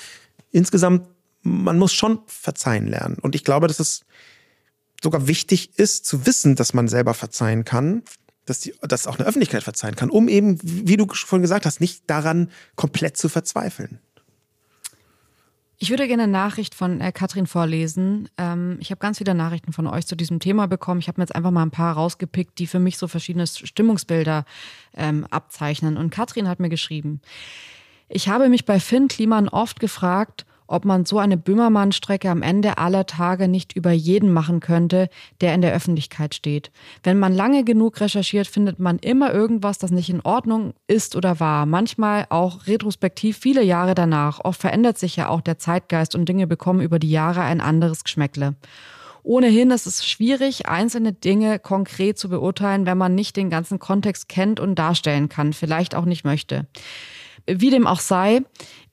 insgesamt, man muss schon verzeihen lernen. Und ich glaube, dass es sogar wichtig ist, zu wissen, dass man selber verzeihen kann, dass, die, dass auch eine Öffentlichkeit verzeihen kann, um eben, wie du vorhin gesagt hast, nicht daran komplett zu verzweifeln. Ich würde gerne eine Nachricht von äh, Katrin vorlesen. Ähm, ich habe ganz viele Nachrichten von euch zu diesem Thema bekommen. Ich habe mir jetzt einfach mal ein paar rausgepickt, die für mich so verschiedene Stimmungsbilder ähm, abzeichnen. Und Katrin hat mir geschrieben, ich habe mich bei Finn Kliman oft gefragt, ob man so eine Böhmermann-Strecke am Ende aller Tage nicht über jeden machen könnte, der in der Öffentlichkeit steht. Wenn man lange genug recherchiert, findet man immer irgendwas, das nicht in Ordnung ist oder war. Manchmal auch retrospektiv viele Jahre danach. Oft verändert sich ja auch der Zeitgeist und Dinge bekommen über die Jahre ein anderes Geschmäckle. Ohnehin ist es schwierig, einzelne Dinge konkret zu beurteilen, wenn man nicht den ganzen Kontext kennt und darstellen kann, vielleicht auch nicht möchte. Wie dem auch sei,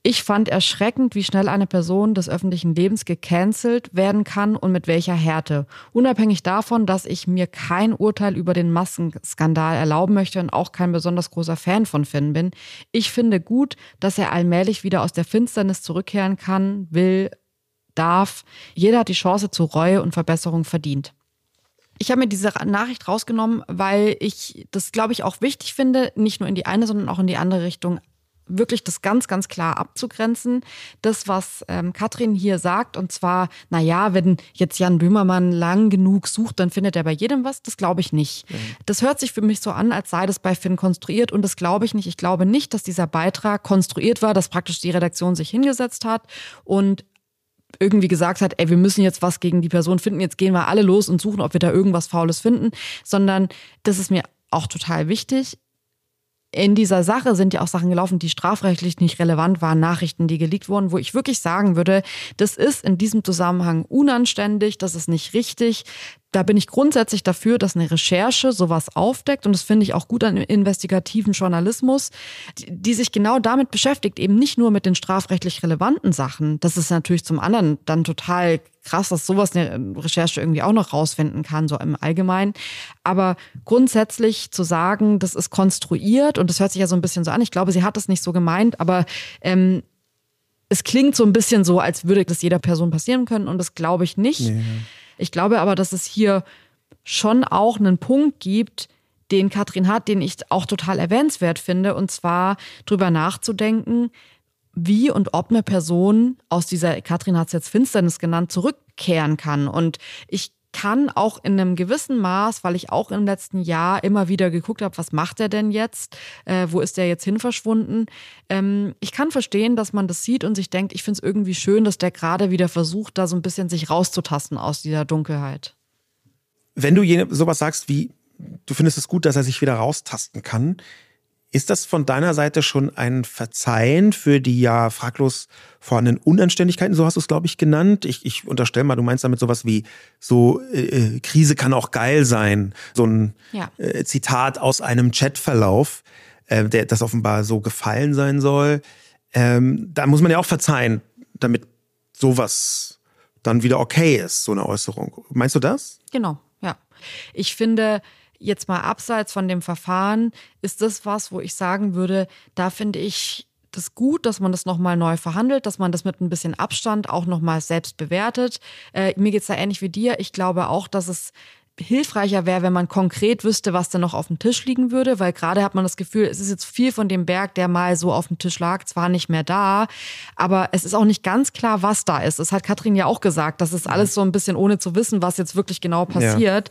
ich fand erschreckend, wie schnell eine Person des öffentlichen Lebens gecancelt werden kann und mit welcher Härte. Unabhängig davon, dass ich mir kein Urteil über den Massenskandal erlauben möchte und auch kein besonders großer Fan von Finn bin. Ich finde gut, dass er allmählich wieder aus der Finsternis zurückkehren kann, will, darf. Jeder hat die Chance zu Reue und Verbesserung verdient. Ich habe mir diese Nachricht rausgenommen, weil ich das, glaube ich, auch wichtig finde, nicht nur in die eine, sondern auch in die andere Richtung wirklich das ganz, ganz klar abzugrenzen. Das, was ähm, Katrin hier sagt, und zwar, na ja, wenn jetzt Jan Böhmermann lang genug sucht, dann findet er bei jedem was. Das glaube ich nicht. Mhm. Das hört sich für mich so an, als sei das bei Finn konstruiert und das glaube ich nicht. Ich glaube nicht, dass dieser Beitrag konstruiert war, dass praktisch die Redaktion sich hingesetzt hat und irgendwie gesagt hat, ey, wir müssen jetzt was gegen die Person finden, jetzt gehen wir alle los und suchen, ob wir da irgendwas Faules finden, sondern das ist mir auch total wichtig in dieser Sache sind ja auch Sachen gelaufen, die strafrechtlich nicht relevant waren, Nachrichten, die geleakt wurden, wo ich wirklich sagen würde, das ist in diesem Zusammenhang unanständig, das ist nicht richtig, da bin ich grundsätzlich dafür, dass eine Recherche sowas aufdeckt und das finde ich auch gut an investigativen Journalismus, die, die, sich genau damit beschäftigt, eben nicht nur mit den strafrechtlich relevanten Sachen. Das ist natürlich zum anderen dann total krass, dass sowas eine Recherche irgendwie auch noch rausfinden kann, so im Allgemeinen. Aber grundsätzlich zu sagen, das ist konstruiert und das hört sich ja so ein bisschen so an. Ich glaube, sie hat das nicht so gemeint, aber ähm, es klingt so ein bisschen so, als würde das jeder Person passieren können und das glaube ich nicht. Nee. Ich glaube aber, dass es hier schon auch einen Punkt gibt, den Katrin hat, den ich auch total erwähnenswert finde, und zwar drüber nachzudenken, wie und ob eine Person aus dieser, Katrin hat es jetzt Finsternis genannt, zurückkehren kann. Und ich kann auch in einem gewissen Maß, weil ich auch im letzten Jahr immer wieder geguckt habe, was macht er denn jetzt? Äh, wo ist der jetzt hin verschwunden? Ähm, ich kann verstehen, dass man das sieht und sich denkt, ich finde es irgendwie schön, dass der gerade wieder versucht, da so ein bisschen sich rauszutasten aus dieser Dunkelheit. Wenn du sowas sagst wie, du findest es gut, dass er sich wieder raustasten kann, ist das von deiner Seite schon ein Verzeihen für die ja fraglos vorhandenen Unanständigkeiten? So hast du es, glaube ich, genannt. Ich, ich unterstelle mal, du meinst damit sowas wie, so äh, äh, Krise kann auch geil sein. So ein ja. äh, Zitat aus einem Chatverlauf, äh, der das offenbar so gefallen sein soll. Ähm, da muss man ja auch verzeihen, damit sowas dann wieder okay ist, so eine Äußerung. Meinst du das? Genau, ja. Ich finde, jetzt mal abseits von dem Verfahren, ist das was, wo ich sagen würde, da finde ich das gut, dass man das nochmal neu verhandelt, dass man das mit ein bisschen Abstand auch nochmal selbst bewertet. Äh, mir geht's da ähnlich wie dir. Ich glaube auch, dass es hilfreicher wäre, wenn man konkret wüsste, was da noch auf dem Tisch liegen würde, weil gerade hat man das Gefühl, es ist jetzt viel von dem Berg, der mal so auf dem Tisch lag, zwar nicht mehr da, aber es ist auch nicht ganz klar, was da ist. Das hat Katrin ja auch gesagt, das ist alles so ein bisschen ohne zu wissen, was jetzt wirklich genau passiert.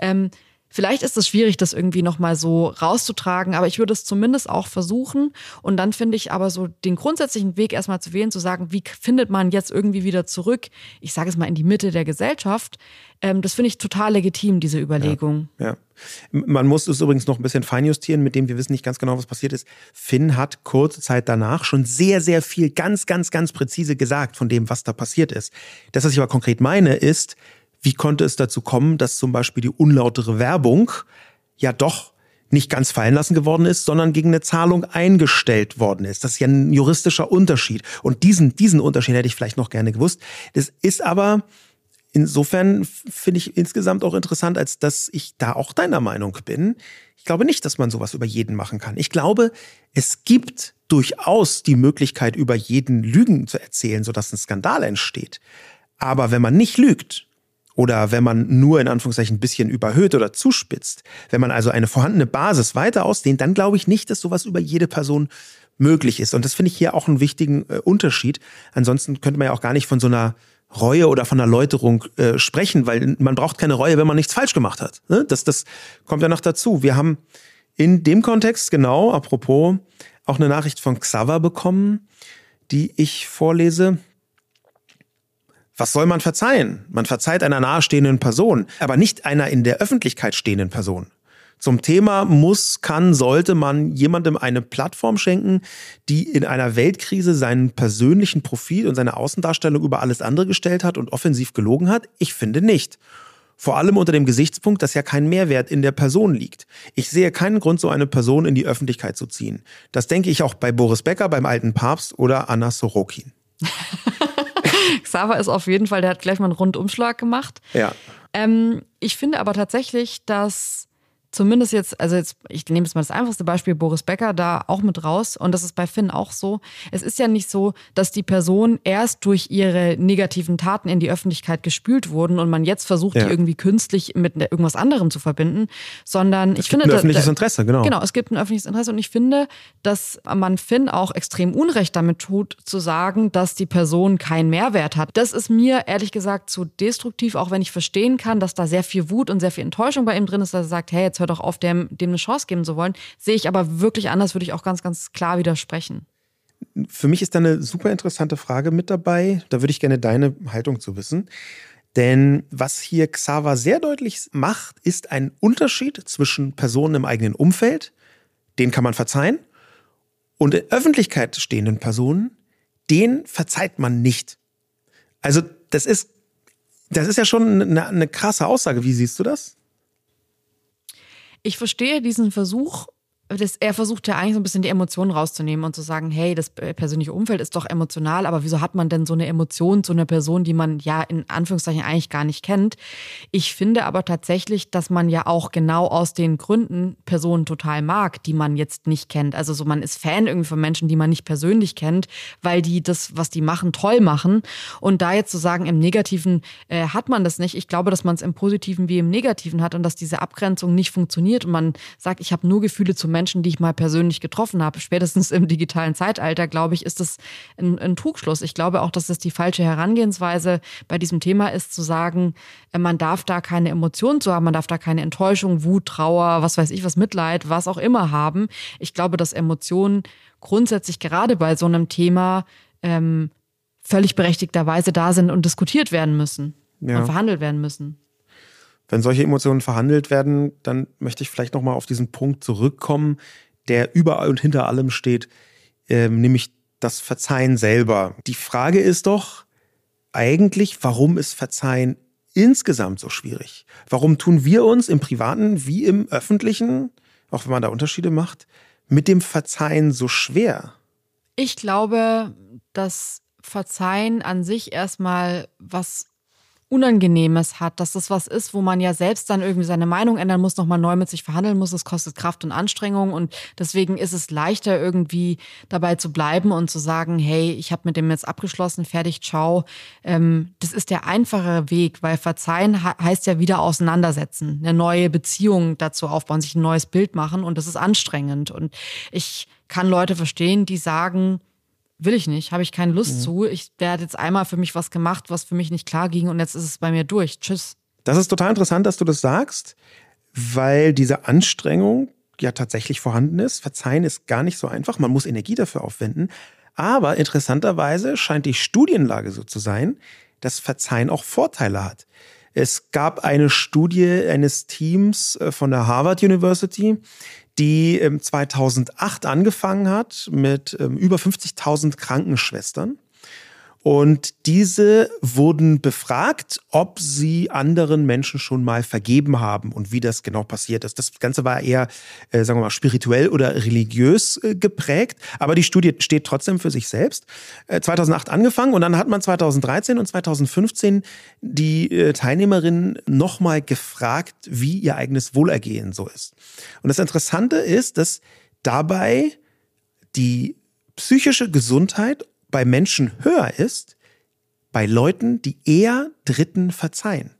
Ja. Ähm, Vielleicht ist es schwierig, das irgendwie nochmal so rauszutragen, aber ich würde es zumindest auch versuchen. Und dann finde ich aber so den grundsätzlichen Weg erstmal zu wählen, zu sagen, wie findet man jetzt irgendwie wieder zurück, ich sage es mal, in die Mitte der Gesellschaft. Ähm, das finde ich total legitim, diese Überlegung. Ja, ja. Man muss es übrigens noch ein bisschen feinjustieren, mit dem wir wissen nicht ganz genau, was passiert ist. Finn hat kurze Zeit danach schon sehr, sehr viel ganz, ganz, ganz präzise gesagt von dem, was da passiert ist. Das, was ich aber konkret meine, ist, wie konnte es dazu kommen, dass zum Beispiel die unlautere Werbung ja doch nicht ganz fallen lassen geworden ist, sondern gegen eine Zahlung eingestellt worden ist. Das ist ja ein juristischer Unterschied. Und diesen, diesen Unterschied hätte ich vielleicht noch gerne gewusst. Das ist aber insofern, finde ich insgesamt auch interessant, als dass ich da auch deiner Meinung bin. Ich glaube nicht, dass man sowas über jeden machen kann. Ich glaube, es gibt durchaus die Möglichkeit, über jeden Lügen zu erzählen, sodass ein Skandal entsteht. Aber wenn man nicht lügt, oder wenn man nur in Anführungszeichen ein bisschen überhöht oder zuspitzt, wenn man also eine vorhandene Basis weiter ausdehnt, dann glaube ich nicht, dass sowas über jede Person möglich ist. Und das finde ich hier auch einen wichtigen äh, Unterschied. Ansonsten könnte man ja auch gar nicht von so einer Reue oder von einer Läuterung äh, sprechen, weil man braucht keine Reue, wenn man nichts falsch gemacht hat. Ne? Das, das kommt ja noch dazu. Wir haben in dem Kontext, genau, apropos, auch eine Nachricht von Xaver bekommen, die ich vorlese. Was soll man verzeihen? Man verzeiht einer nahestehenden Person, aber nicht einer in der Öffentlichkeit stehenden Person. Zum Thema muss, kann, sollte man jemandem eine Plattform schenken, die in einer Weltkrise seinen persönlichen Profit und seine Außendarstellung über alles andere gestellt hat und offensiv gelogen hat? Ich finde nicht. Vor allem unter dem Gesichtspunkt, dass ja kein Mehrwert in der Person liegt. Ich sehe keinen Grund, so eine Person in die Öffentlichkeit zu ziehen. Das denke ich auch bei Boris Becker, beim alten Papst oder Anna Sorokin. <laughs> Xaver ist auf jeden Fall, der hat gleich mal einen Rundumschlag gemacht. Ja. Ähm, ich finde aber tatsächlich, dass zumindest jetzt, also jetzt, ich nehme jetzt mal das einfachste Beispiel, Boris Becker da auch mit raus. Und das ist bei Finn auch so. Es ist ja nicht so, dass die Person erst durch ihre negativen Taten in die Öffentlichkeit gespült wurden und man jetzt versucht, ja. die irgendwie künstlich mit irgendwas anderem zu verbinden, sondern es ich gibt finde. Ein öffentliches Interesse, genau. Genau, es gibt ein öffentliches Interesse und ich finde, dass man Finn auch extrem Unrecht damit tut, zu sagen, dass die Person keinen Mehrwert hat. Das ist mir ehrlich gesagt zu destruktiv, auch wenn ich verstehen kann, dass da sehr viel Wut und sehr viel Enttäuschung bei ihm drin ist, dass er sagt, hey, jetzt hör doch auf, dem, dem eine Chance geben zu wollen. Sehe ich aber wirklich anders, würde ich auch ganz, ganz klar widersprechen. Für mich ist da eine super interessante Frage mit dabei. Da würde ich gerne deine Haltung zu wissen. Denn was hier Xaver sehr deutlich macht, ist ein Unterschied zwischen Personen im eigenen Umfeld, den kann man verzeihen, und in Öffentlichkeit stehenden Personen, den verzeiht man nicht. Also das ist, das ist ja schon eine, eine krasse Aussage. Wie siehst du das? Ich verstehe diesen Versuch das, er versucht ja eigentlich so ein bisschen die Emotionen rauszunehmen und zu sagen, hey, das persönliche Umfeld ist doch emotional, aber wieso hat man denn so eine Emotion zu einer Person, die man ja in Anführungszeichen eigentlich gar nicht kennt? Ich finde aber tatsächlich, dass man ja auch genau aus den Gründen Personen total mag, die man jetzt nicht kennt. Also so man ist Fan irgendwie von Menschen, die man nicht persönlich kennt, weil die das, was die machen, toll machen. Und da jetzt zu sagen, im Negativen äh, hat man das nicht. Ich glaube, dass man es im Positiven wie im Negativen hat und dass diese Abgrenzung nicht funktioniert und man sagt, ich habe nur Gefühle zu Menschen, die ich mal persönlich getroffen habe, spätestens im digitalen Zeitalter, glaube ich, ist das ein, ein Trugschluss. Ich glaube auch, dass es die falsche Herangehensweise bei diesem Thema ist, zu sagen, äh, man darf da keine Emotionen zu haben, man darf da keine Enttäuschung, Wut, Trauer, was weiß ich, was Mitleid, was auch immer haben. Ich glaube, dass Emotionen grundsätzlich gerade bei so einem Thema ähm, völlig berechtigterweise da sind und diskutiert werden müssen ja. und verhandelt werden müssen. Wenn solche Emotionen verhandelt werden, dann möchte ich vielleicht nochmal auf diesen Punkt zurückkommen, der überall und hinter allem steht, ähm, nämlich das Verzeihen selber. Die Frage ist doch eigentlich, warum ist Verzeihen insgesamt so schwierig? Warum tun wir uns im Privaten wie im Öffentlichen, auch wenn man da Unterschiede macht, mit dem Verzeihen so schwer? Ich glaube, dass Verzeihen an sich erstmal was Unangenehmes hat, dass das was ist, wo man ja selbst dann irgendwie seine Meinung ändern muss, nochmal neu mit sich verhandeln muss. Das kostet Kraft und Anstrengung und deswegen ist es leichter irgendwie dabei zu bleiben und zu sagen, hey, ich habe mit dem jetzt abgeschlossen, fertig, ciao. Ähm, das ist der einfache Weg, weil Verzeihen heißt ja wieder auseinandersetzen, eine neue Beziehung dazu aufbauen, sich ein neues Bild machen und das ist anstrengend und ich kann Leute verstehen, die sagen, will ich nicht, habe ich keine Lust mhm. zu. Ich, hat jetzt einmal für mich was gemacht, was für mich nicht klar ging und jetzt ist es bei mir durch. Tschüss. Das ist total interessant, dass du das sagst, weil diese Anstrengung ja tatsächlich vorhanden ist. Verzeihen ist gar nicht so einfach. Man muss Energie dafür aufwenden. Aber interessanterweise scheint die Studienlage so zu sein, dass Verzeihen auch Vorteile hat. Es gab eine Studie eines Teams äh, von der Harvard University, die 2008 angefangen hat mit ähm, über 50.000 Krankenschwestern. Und diese wurden befragt, ob sie anderen Menschen schon mal vergeben haben und wie das genau passiert ist. Das Ganze war eher, äh, sagen wir mal, spirituell oder religiös äh, geprägt, aber die Studie steht trotzdem für sich selbst. Äh, 2008 angefangen und dann hat man 2013 und 2015 die äh, Teilnehmerinnen nochmal gefragt, wie ihr eigenes Wohlergehen so ist. Und das Interessante ist, dass dabei die psychische Gesundheit bei Menschen höher ist, bei Leuten, die eher Dritten verzeihen.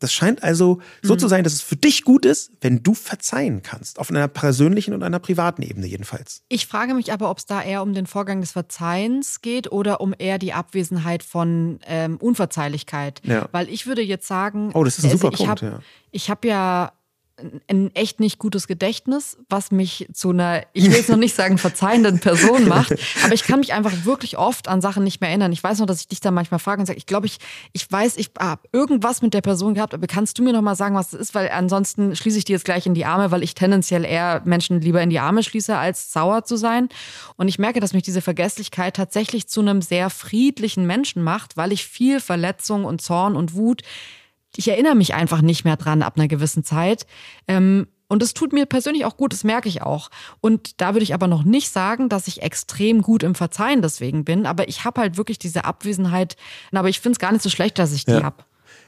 Das scheint also so mhm. zu sein, dass es für dich gut ist, wenn du verzeihen kannst. Auf einer persönlichen und einer privaten Ebene jedenfalls. Ich frage mich aber, ob es da eher um den Vorgang des Verzeihens geht oder um eher die Abwesenheit von ähm, Unverzeihlichkeit. Ja. Weil ich würde jetzt sagen. Oh, das ist ein also super Punkt. Ich habe ja ein echt nicht gutes Gedächtnis, was mich zu einer, ich will es noch nicht sagen, verzeihenden Person <laughs> macht, aber ich kann mich einfach wirklich oft an Sachen nicht mehr erinnern. Ich weiß noch, dass ich dich da manchmal frage und sage, ich glaube, ich, ich weiß, ich habe irgendwas mit der Person gehabt, aber kannst du mir noch mal sagen, was das ist? Weil ansonsten schließe ich dir jetzt gleich in die Arme, weil ich tendenziell eher Menschen lieber in die Arme schließe, als sauer zu sein. Und ich merke, dass mich diese Vergesslichkeit tatsächlich zu einem sehr friedlichen Menschen macht, weil ich viel Verletzung und Zorn und Wut ich erinnere mich einfach nicht mehr dran ab einer gewissen Zeit. Ähm, und es tut mir persönlich auch gut, das merke ich auch. Und da würde ich aber noch nicht sagen, dass ich extrem gut im Verzeihen deswegen bin. Aber ich habe halt wirklich diese Abwesenheit. Aber ich finde es gar nicht so schlecht, dass ich die ja. habe.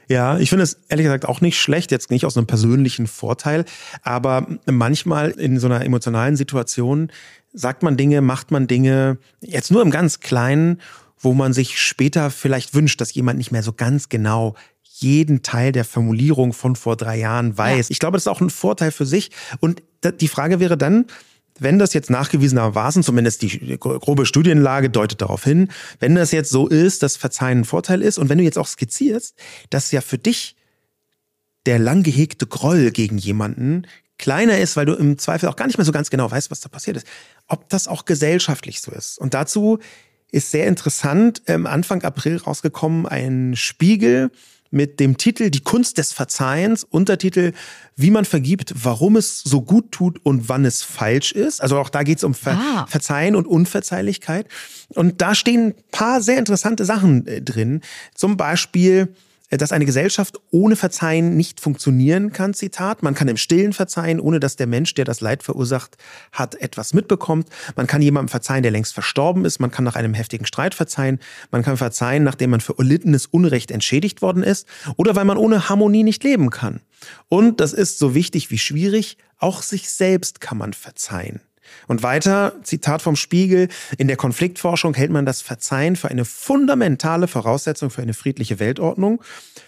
Ja, ich finde es ehrlich gesagt auch nicht schlecht, jetzt nicht aus einem persönlichen Vorteil, aber manchmal in so einer emotionalen Situation sagt man Dinge, macht man Dinge, jetzt nur im ganz Kleinen, wo man sich später vielleicht wünscht, dass jemand nicht mehr so ganz genau jeden Teil der Formulierung von vor drei Jahren weiß. Ja. Ich glaube, das ist auch ein Vorteil für sich. Und die Frage wäre dann, wenn das jetzt nachgewiesenermaßen, zumindest die grobe Studienlage deutet darauf hin, wenn das jetzt so ist, dass Verzeihen ein Vorteil ist und wenn du jetzt auch skizzierst, dass ja für dich der lang gehegte Groll gegen jemanden kleiner ist, weil du im Zweifel auch gar nicht mehr so ganz genau weißt, was da passiert ist, ob das auch gesellschaftlich so ist. Und dazu ist sehr interessant, ähm, Anfang April rausgekommen, ein Spiegel, mit dem Titel Die Kunst des Verzeihens, Untertitel Wie man vergibt, warum es so gut tut und wann es falsch ist. Also auch da geht es um Ver ah. Verzeihen und Unverzeihlichkeit. Und da stehen ein paar sehr interessante Sachen äh, drin. Zum Beispiel dass eine Gesellschaft ohne Verzeihen nicht funktionieren kann, Zitat. Man kann im Stillen verzeihen, ohne dass der Mensch, der das Leid verursacht hat, etwas mitbekommt. Man kann jemandem verzeihen, der längst verstorben ist. Man kann nach einem heftigen Streit verzeihen. Man kann verzeihen, nachdem man für erlittenes Unrecht entschädigt worden ist oder weil man ohne Harmonie nicht leben kann. Und das ist so wichtig wie schwierig, auch sich selbst kann man verzeihen. Und weiter, Zitat vom Spiegel, in der Konfliktforschung hält man das Verzeihen für eine fundamentale Voraussetzung für eine friedliche Weltordnung.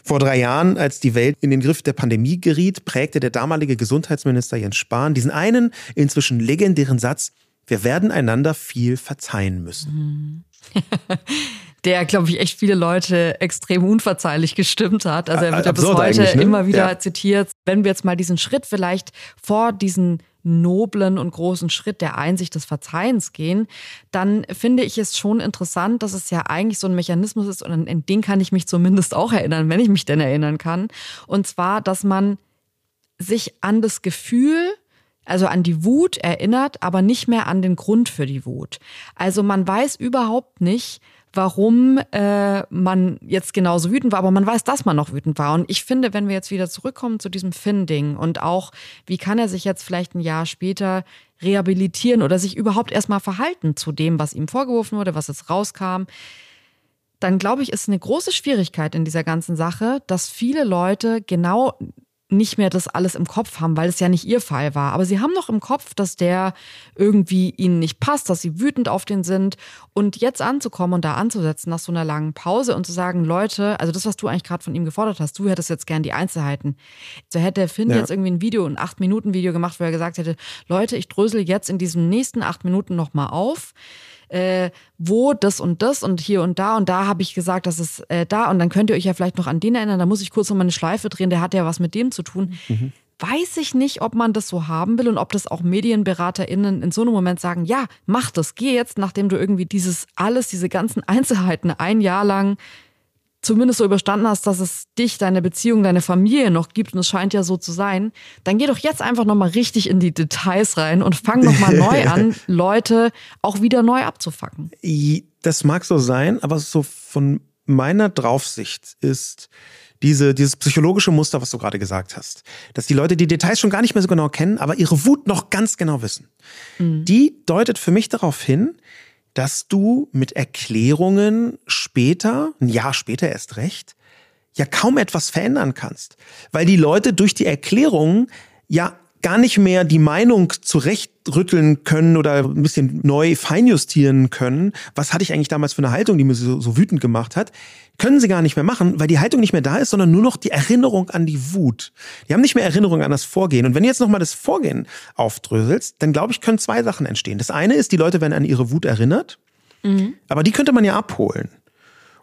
Vor drei Jahren, als die Welt in den Griff der Pandemie geriet, prägte der damalige Gesundheitsminister Jens Spahn diesen einen inzwischen legendären Satz, wir werden einander viel verzeihen müssen. <laughs> der, glaube ich, echt viele Leute extrem unverzeihlich gestimmt hat. Also er wird ja bis heute ne? immer wieder ja. zitiert. Wenn wir jetzt mal diesen Schritt vielleicht vor diesen noblen und großen Schritt der Einsicht des Verzeihens gehen, dann finde ich es schon interessant, dass es ja eigentlich so ein Mechanismus ist und an den kann ich mich zumindest auch erinnern, wenn ich mich denn erinnern kann. Und zwar, dass man sich an das Gefühl also an die Wut erinnert, aber nicht mehr an den Grund für die Wut. Also man weiß überhaupt nicht, warum äh, man jetzt genauso wütend war, aber man weiß, dass man noch wütend war. Und ich finde, wenn wir jetzt wieder zurückkommen zu diesem Finn-Ding und auch, wie kann er sich jetzt vielleicht ein Jahr später rehabilitieren oder sich überhaupt erstmal verhalten zu dem, was ihm vorgeworfen wurde, was jetzt rauskam, dann glaube ich, ist eine große Schwierigkeit in dieser ganzen Sache, dass viele Leute genau nicht mehr das alles im Kopf haben, weil es ja nicht ihr Fall war. Aber sie haben noch im Kopf, dass der irgendwie ihnen nicht passt, dass sie wütend auf den sind. Und jetzt anzukommen und da anzusetzen nach so einer langen Pause und zu sagen, Leute, also das, was du eigentlich gerade von ihm gefordert hast, du hättest jetzt gern die Einzelheiten. So hätte Finn ja. jetzt irgendwie ein Video, ein acht Minuten Video gemacht, wo er gesagt hätte, Leute, ich drösel jetzt in diesen nächsten acht Minuten nochmal auf äh, wo das und das und hier und da und da habe ich gesagt, das ist äh, da und dann könnt ihr euch ja vielleicht noch an den erinnern, da muss ich kurz noch mal eine Schleife drehen, der hat ja was mit dem zu tun. Mhm. Weiß ich nicht, ob man das so haben will und ob das auch MedienberaterInnen in so einem Moment sagen, ja, mach das, geh jetzt, nachdem du irgendwie dieses alles, diese ganzen Einzelheiten ein Jahr lang zumindest so überstanden hast, dass es dich, deine Beziehung, deine Familie noch gibt, und es scheint ja so zu sein, dann geh doch jetzt einfach nochmal richtig in die Details rein und fang nochmal neu an, <laughs> Leute auch wieder neu abzufacken. Das mag so sein, aber so von meiner Draufsicht ist diese, dieses psychologische Muster, was du gerade gesagt hast, dass die Leute die Details schon gar nicht mehr so genau kennen, aber ihre Wut noch ganz genau wissen. Mhm. Die deutet für mich darauf hin, dass du mit Erklärungen später, ein Jahr später erst recht, ja kaum etwas verändern kannst. Weil die Leute durch die Erklärungen ja gar nicht mehr die Meinung zurechtrütteln können oder ein bisschen neu feinjustieren können. Was hatte ich eigentlich damals für eine Haltung, die mir so, so, wütend gemacht hat? Können sie gar nicht mehr machen, weil die Haltung nicht mehr da ist, sondern nur noch die Erinnerung an die Wut. Die haben nicht mehr Erinnerung an das Vorgehen. Und wenn du jetzt nochmal das Vorgehen aufdröselst, dann glaube ich, können zwei Sachen entstehen. Das eine ist, die Leute werden an ihre Wut erinnert, mhm. aber die könnte man ja abholen.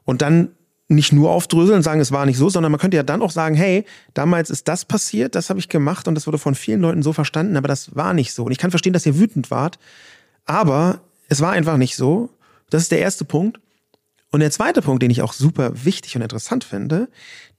Und dann nicht nur aufdröseln und sagen, es war nicht so, sondern man könnte ja dann auch sagen, hey, damals ist das passiert, das habe ich gemacht und das wurde von vielen Leuten so verstanden, aber das war nicht so. Und ich kann verstehen, dass ihr wütend wart, aber es war einfach nicht so. Das ist der erste Punkt. Und der zweite Punkt, den ich auch super wichtig und interessant finde,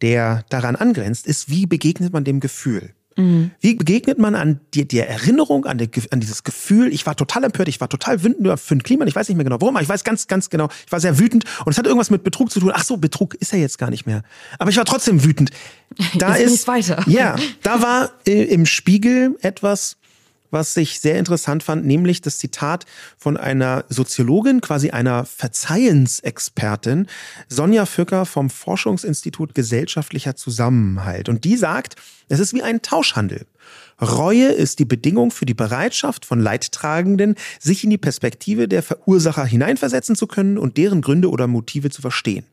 der daran angrenzt, ist, wie begegnet man dem Gefühl? Mhm. Wie begegnet man an die, die Erinnerung, an, die, an, dieses Gefühl, ich war total empört, ich war total wütend für den Klima, ich weiß nicht mehr genau warum, aber ich weiß ganz, ganz genau, ich war sehr wütend und es hat irgendwas mit Betrug zu tun. Ach so, Betrug ist er jetzt gar nicht mehr. Aber ich war trotzdem wütend. <laughs> Da jetzt ist weiter. Ja, da war äh, im Spiegel etwas, was ich sehr interessant fand, nämlich das Zitat von einer Soziologin, quasi einer Verzeihensexpertin, Sonja Fücker vom Forschungsinstitut Gesellschaftlicher Zusammenhalt. Und die sagt, es ist wie ein Tauschhandel. Reue ist die Bedingung für die Bereitschaft von Leidtragenden, sich in die Perspektive der Verursacher hineinversetzen zu können und deren Gründe oder Motive zu verstehen.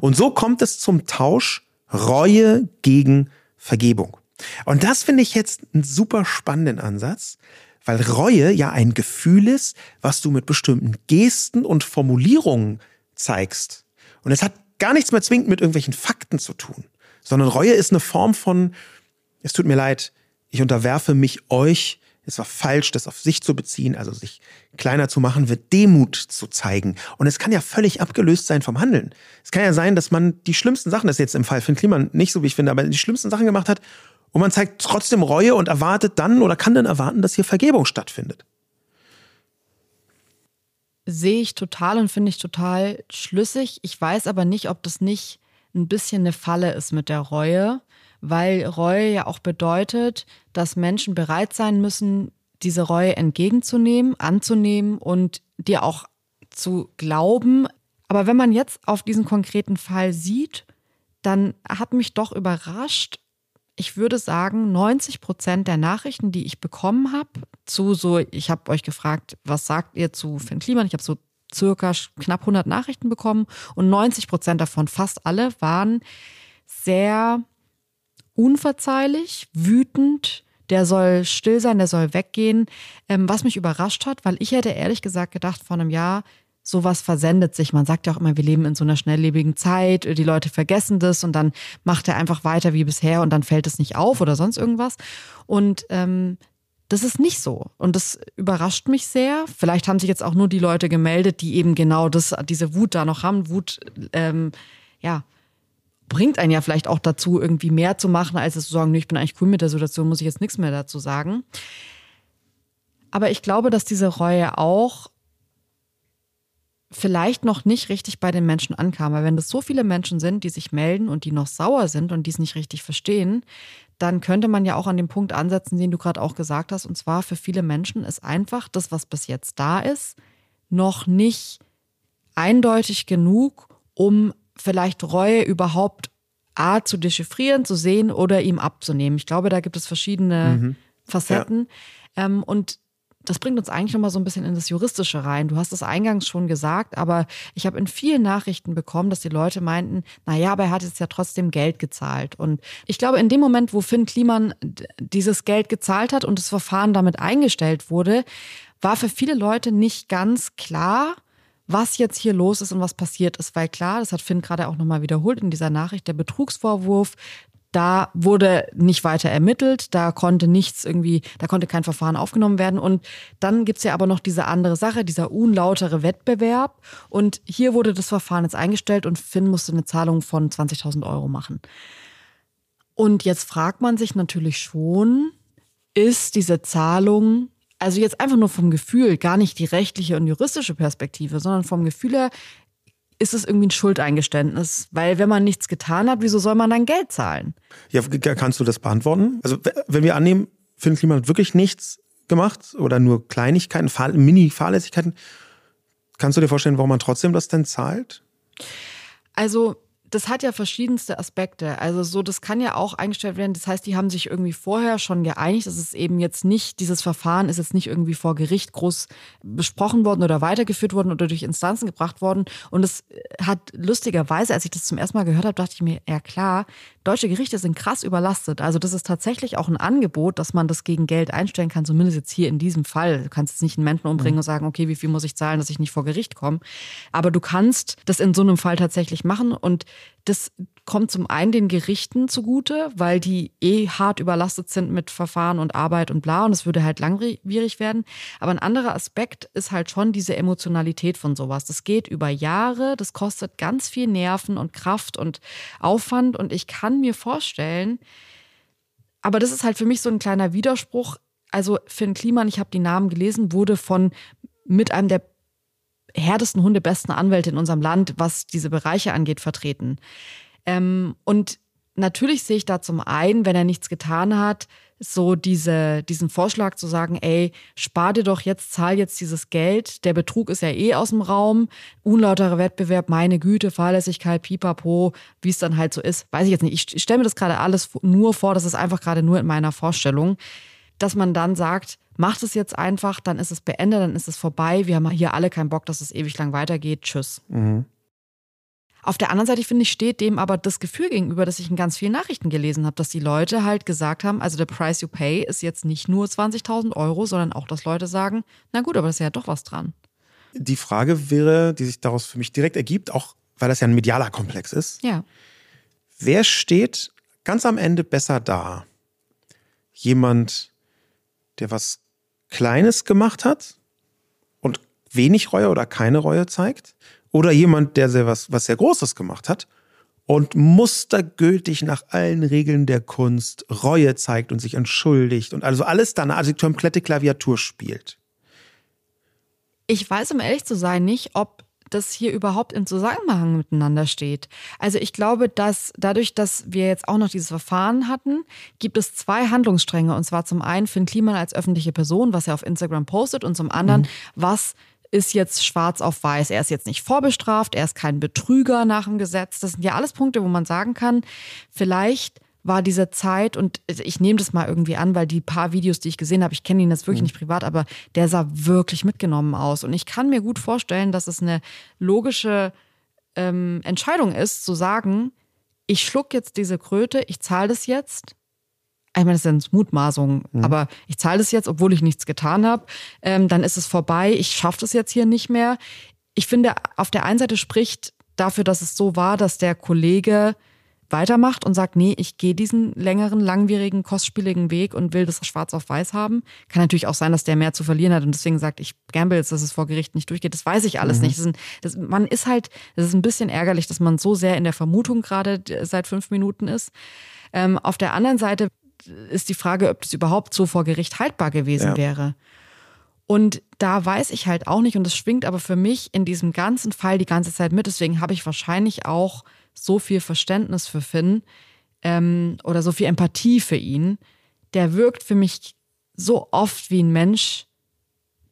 Und so kommt es zum Tausch Reue gegen Vergebung. Und das finde ich jetzt einen super spannenden Ansatz, weil Reue ja ein Gefühl ist, was du mit bestimmten Gesten und Formulierungen zeigst. Und es hat gar nichts mehr zwingend mit irgendwelchen Fakten zu tun, sondern Reue ist eine Form von, es tut mir leid, ich unterwerfe mich euch, es war falsch, das auf sich zu beziehen, also sich kleiner zu machen, wird Demut zu zeigen. Und es kann ja völlig abgelöst sein vom Handeln. Es kann ja sein, dass man die schlimmsten Sachen, das ist jetzt im Fall von Kliman nicht so, wie ich finde, aber die schlimmsten Sachen gemacht hat und man zeigt trotzdem Reue und erwartet dann oder kann dann erwarten, dass hier Vergebung stattfindet. Sehe ich total und finde ich total schlüssig. Ich weiß aber nicht, ob das nicht ein bisschen eine Falle ist mit der Reue, weil Reue ja auch bedeutet, dass Menschen bereit sein müssen, diese Reue entgegenzunehmen, anzunehmen und dir auch zu glauben. Aber wenn man jetzt auf diesen konkreten Fall sieht, dann hat mich doch überrascht, ich würde sagen, 90 Prozent der Nachrichten, die ich bekommen habe, zu so, ich habe euch gefragt, was sagt ihr zu Finn Kliman? Ich habe so circa knapp 100 Nachrichten bekommen und 90 Prozent davon, fast alle, waren sehr unverzeihlich, wütend, der soll still sein, der soll weggehen. Ähm, was mich überrascht hat, weil ich hätte ehrlich gesagt gedacht, vor einem Jahr, sowas versendet sich. Man sagt ja auch immer, wir leben in so einer schnelllebigen Zeit, die Leute vergessen das und dann macht er einfach weiter wie bisher und dann fällt es nicht auf oder sonst irgendwas. Und ähm, das ist nicht so. Und das überrascht mich sehr. Vielleicht haben sich jetzt auch nur die Leute gemeldet, die eben genau das, diese Wut da noch haben. Wut, ähm, ja, bringt einen ja vielleicht auch dazu, irgendwie mehr zu machen, als es zu sagen, nee, ich bin eigentlich cool mit der Situation, muss ich jetzt nichts mehr dazu sagen. Aber ich glaube, dass diese Reue auch vielleicht noch nicht richtig bei den Menschen ankam. Weil wenn es so viele Menschen sind, die sich melden und die noch sauer sind und die es nicht richtig verstehen, dann könnte man ja auch an dem Punkt ansetzen, den du gerade auch gesagt hast. Und zwar für viele Menschen ist einfach das, was bis jetzt da ist, noch nicht eindeutig genug, um vielleicht Reue überhaupt A zu dechiffrieren, zu sehen oder ihm abzunehmen. Ich glaube, da gibt es verschiedene mhm. Facetten. Ja. Ähm, und das bringt uns eigentlich nochmal so ein bisschen in das Juristische rein. Du hast es eingangs schon gesagt, aber ich habe in vielen Nachrichten bekommen, dass die Leute meinten, naja, aber er hat jetzt ja trotzdem Geld gezahlt. Und ich glaube, in dem Moment, wo Finn Kliman dieses Geld gezahlt hat und das Verfahren damit eingestellt wurde, war für viele Leute nicht ganz klar, was jetzt hier los ist und was passiert ist, weil klar, das hat Finn gerade auch nochmal wiederholt in dieser Nachricht, der Betrugsvorwurf, da wurde nicht weiter ermittelt, da konnte nichts irgendwie, da konnte kein Verfahren aufgenommen werden. Und dann gibt's ja aber noch diese andere Sache, dieser unlautere Wettbewerb. Und hier wurde das Verfahren jetzt eingestellt und Finn musste eine Zahlung von 20.000 Euro machen. Und jetzt fragt man sich natürlich schon, ist diese Zahlung also jetzt einfach nur vom Gefühl, gar nicht die rechtliche und juristische Perspektive, sondern vom Gefühl her, ist es irgendwie ein Schuldeingeständnis. Weil wenn man nichts getan hat, wieso soll man dann Geld zahlen? Ja, kannst du das beantworten? Also wenn wir annehmen, Finn Kliman hat wirklich nichts gemacht oder nur Kleinigkeiten, Mini-Fahrlässigkeiten, kannst du dir vorstellen, warum man trotzdem das denn zahlt? Also das hat ja verschiedenste Aspekte. Also so, das kann ja auch eingestellt werden. Das heißt, die haben sich irgendwie vorher schon geeinigt. Das ist eben jetzt nicht, dieses Verfahren ist jetzt nicht irgendwie vor Gericht groß besprochen worden oder weitergeführt worden oder durch Instanzen gebracht worden. Und es hat lustigerweise, als ich das zum ersten Mal gehört habe, dachte ich mir, ja klar, deutsche Gerichte sind krass überlastet. Also das ist tatsächlich auch ein Angebot, dass man das gegen Geld einstellen kann, zumindest jetzt hier in diesem Fall. Du kannst jetzt nicht einen Menschen umbringen mhm. und sagen, okay, wie viel muss ich zahlen, dass ich nicht vor Gericht komme. Aber du kannst das in so einem Fall tatsächlich machen und das kommt zum einen den Gerichten zugute, weil die eh hart überlastet sind mit Verfahren und Arbeit und bla und es würde halt langwierig werden. Aber ein anderer Aspekt ist halt schon diese Emotionalität von sowas. Das geht über Jahre, das kostet ganz viel Nerven und Kraft und Aufwand und ich kann mir vorstellen, aber das ist halt für mich so ein kleiner Widerspruch. Also Finn Kliman, ich habe die Namen gelesen, wurde von mit einem der härtesten Hunde, besten Anwälte in unserem Land, was diese Bereiche angeht, vertreten. Ähm, und natürlich sehe ich da zum einen, wenn er nichts getan hat, so diese, diesen Vorschlag zu sagen, ey, spar dir doch jetzt, zahl jetzt dieses Geld. Der Betrug ist ja eh aus dem Raum. Unlauterer Wettbewerb, meine Güte, Fahrlässigkeit, pipapo, wie es dann halt so ist, weiß ich jetzt nicht. Ich, ich stelle mir das gerade alles nur vor, das ist einfach gerade nur in meiner Vorstellung, dass man dann sagt, macht es jetzt einfach, dann ist es beendet, dann ist es vorbei. Wir haben hier alle keinen Bock, dass es ewig lang weitergeht. Tschüss. Mhm. Auf der anderen Seite, finde ich, steht dem aber das Gefühl gegenüber, dass ich in ganz vielen Nachrichten gelesen habe, dass die Leute halt gesagt haben, also der Price you pay ist jetzt nicht nur 20.000 Euro, sondern auch, dass Leute sagen, na gut, aber das ist ja doch was dran. Die Frage wäre, die sich daraus für mich direkt ergibt, auch weil das ja ein medialer Komplex ist. Ja. Wer steht ganz am Ende besser da? Jemand, der was Kleines gemacht hat und wenig Reue oder keine Reue zeigt? Oder jemand, der sehr was, was sehr Großes gemacht hat und mustergültig nach allen Regeln der Kunst Reue zeigt und sich entschuldigt und also alles dann, also komplette Klaviatur spielt? Ich weiß, um ehrlich zu sein, nicht, ob das hier überhaupt im Zusammenhang miteinander steht. Also ich glaube, dass dadurch, dass wir jetzt auch noch dieses Verfahren hatten, gibt es zwei Handlungsstränge. Und zwar zum einen Finn Kliman als öffentliche Person, was er auf Instagram postet, und zum anderen, mhm. was ist jetzt schwarz auf weiß. Er ist jetzt nicht vorbestraft, er ist kein Betrüger nach dem Gesetz. Das sind ja alles Punkte, wo man sagen kann, vielleicht war diese Zeit, und ich nehme das mal irgendwie an, weil die paar Videos, die ich gesehen habe, ich kenne ihn jetzt wirklich mhm. nicht privat, aber der sah wirklich mitgenommen aus. Und ich kann mir gut vorstellen, dass es eine logische ähm, Entscheidung ist, zu sagen, ich schluck jetzt diese Kröte, ich zahle das jetzt. Ich meine, das sind Mutmaßungen, mhm. aber ich zahle das jetzt, obwohl ich nichts getan habe. Ähm, dann ist es vorbei, ich schaffe das jetzt hier nicht mehr. Ich finde, auf der einen Seite spricht dafür, dass es so war, dass der Kollege weitermacht und sagt, nee, ich gehe diesen längeren, langwierigen, kostspieligen Weg und will das schwarz auf weiß haben. Kann natürlich auch sein, dass der mehr zu verlieren hat und deswegen sagt, ich gamble jetzt, dass es vor Gericht nicht durchgeht. Das weiß ich alles mhm. nicht. Das ist, das, man ist halt, das ist ein bisschen ärgerlich, dass man so sehr in der Vermutung gerade seit fünf Minuten ist. Ähm, auf der anderen Seite ist die Frage, ob das überhaupt so vor Gericht haltbar gewesen ja. wäre. Und da weiß ich halt auch nicht, und das schwingt aber für mich in diesem ganzen Fall die ganze Zeit mit. Deswegen habe ich wahrscheinlich auch so viel Verständnis für Finn ähm, oder so viel Empathie für ihn. Der wirkt für mich so oft wie ein Mensch,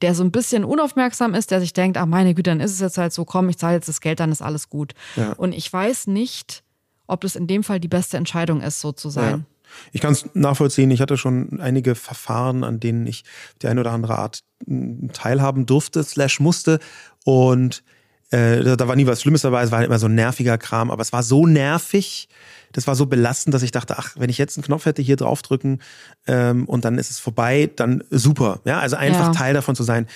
der so ein bisschen unaufmerksam ist, der sich denkt, ach meine Güte, dann ist es jetzt halt so, komm, ich zahle jetzt das Geld, dann ist alles gut. Ja. Und ich weiß nicht, ob das in dem Fall die beste Entscheidung ist, so zu sein. Ja. Ich kann es nachvollziehen. Ich hatte schon einige Verfahren, an denen ich die eine oder andere Art hm, teilhaben durfte, slash musste. Und äh, da war nie was Schlimmes dabei, es war halt immer so ein nerviger Kram, aber es war so nervig, das war so belastend, dass ich dachte, ach, wenn ich jetzt einen Knopf hätte, hier draufdrücken ähm, und dann ist es vorbei, dann super. Ja, also einfach ja. Teil davon zu sein,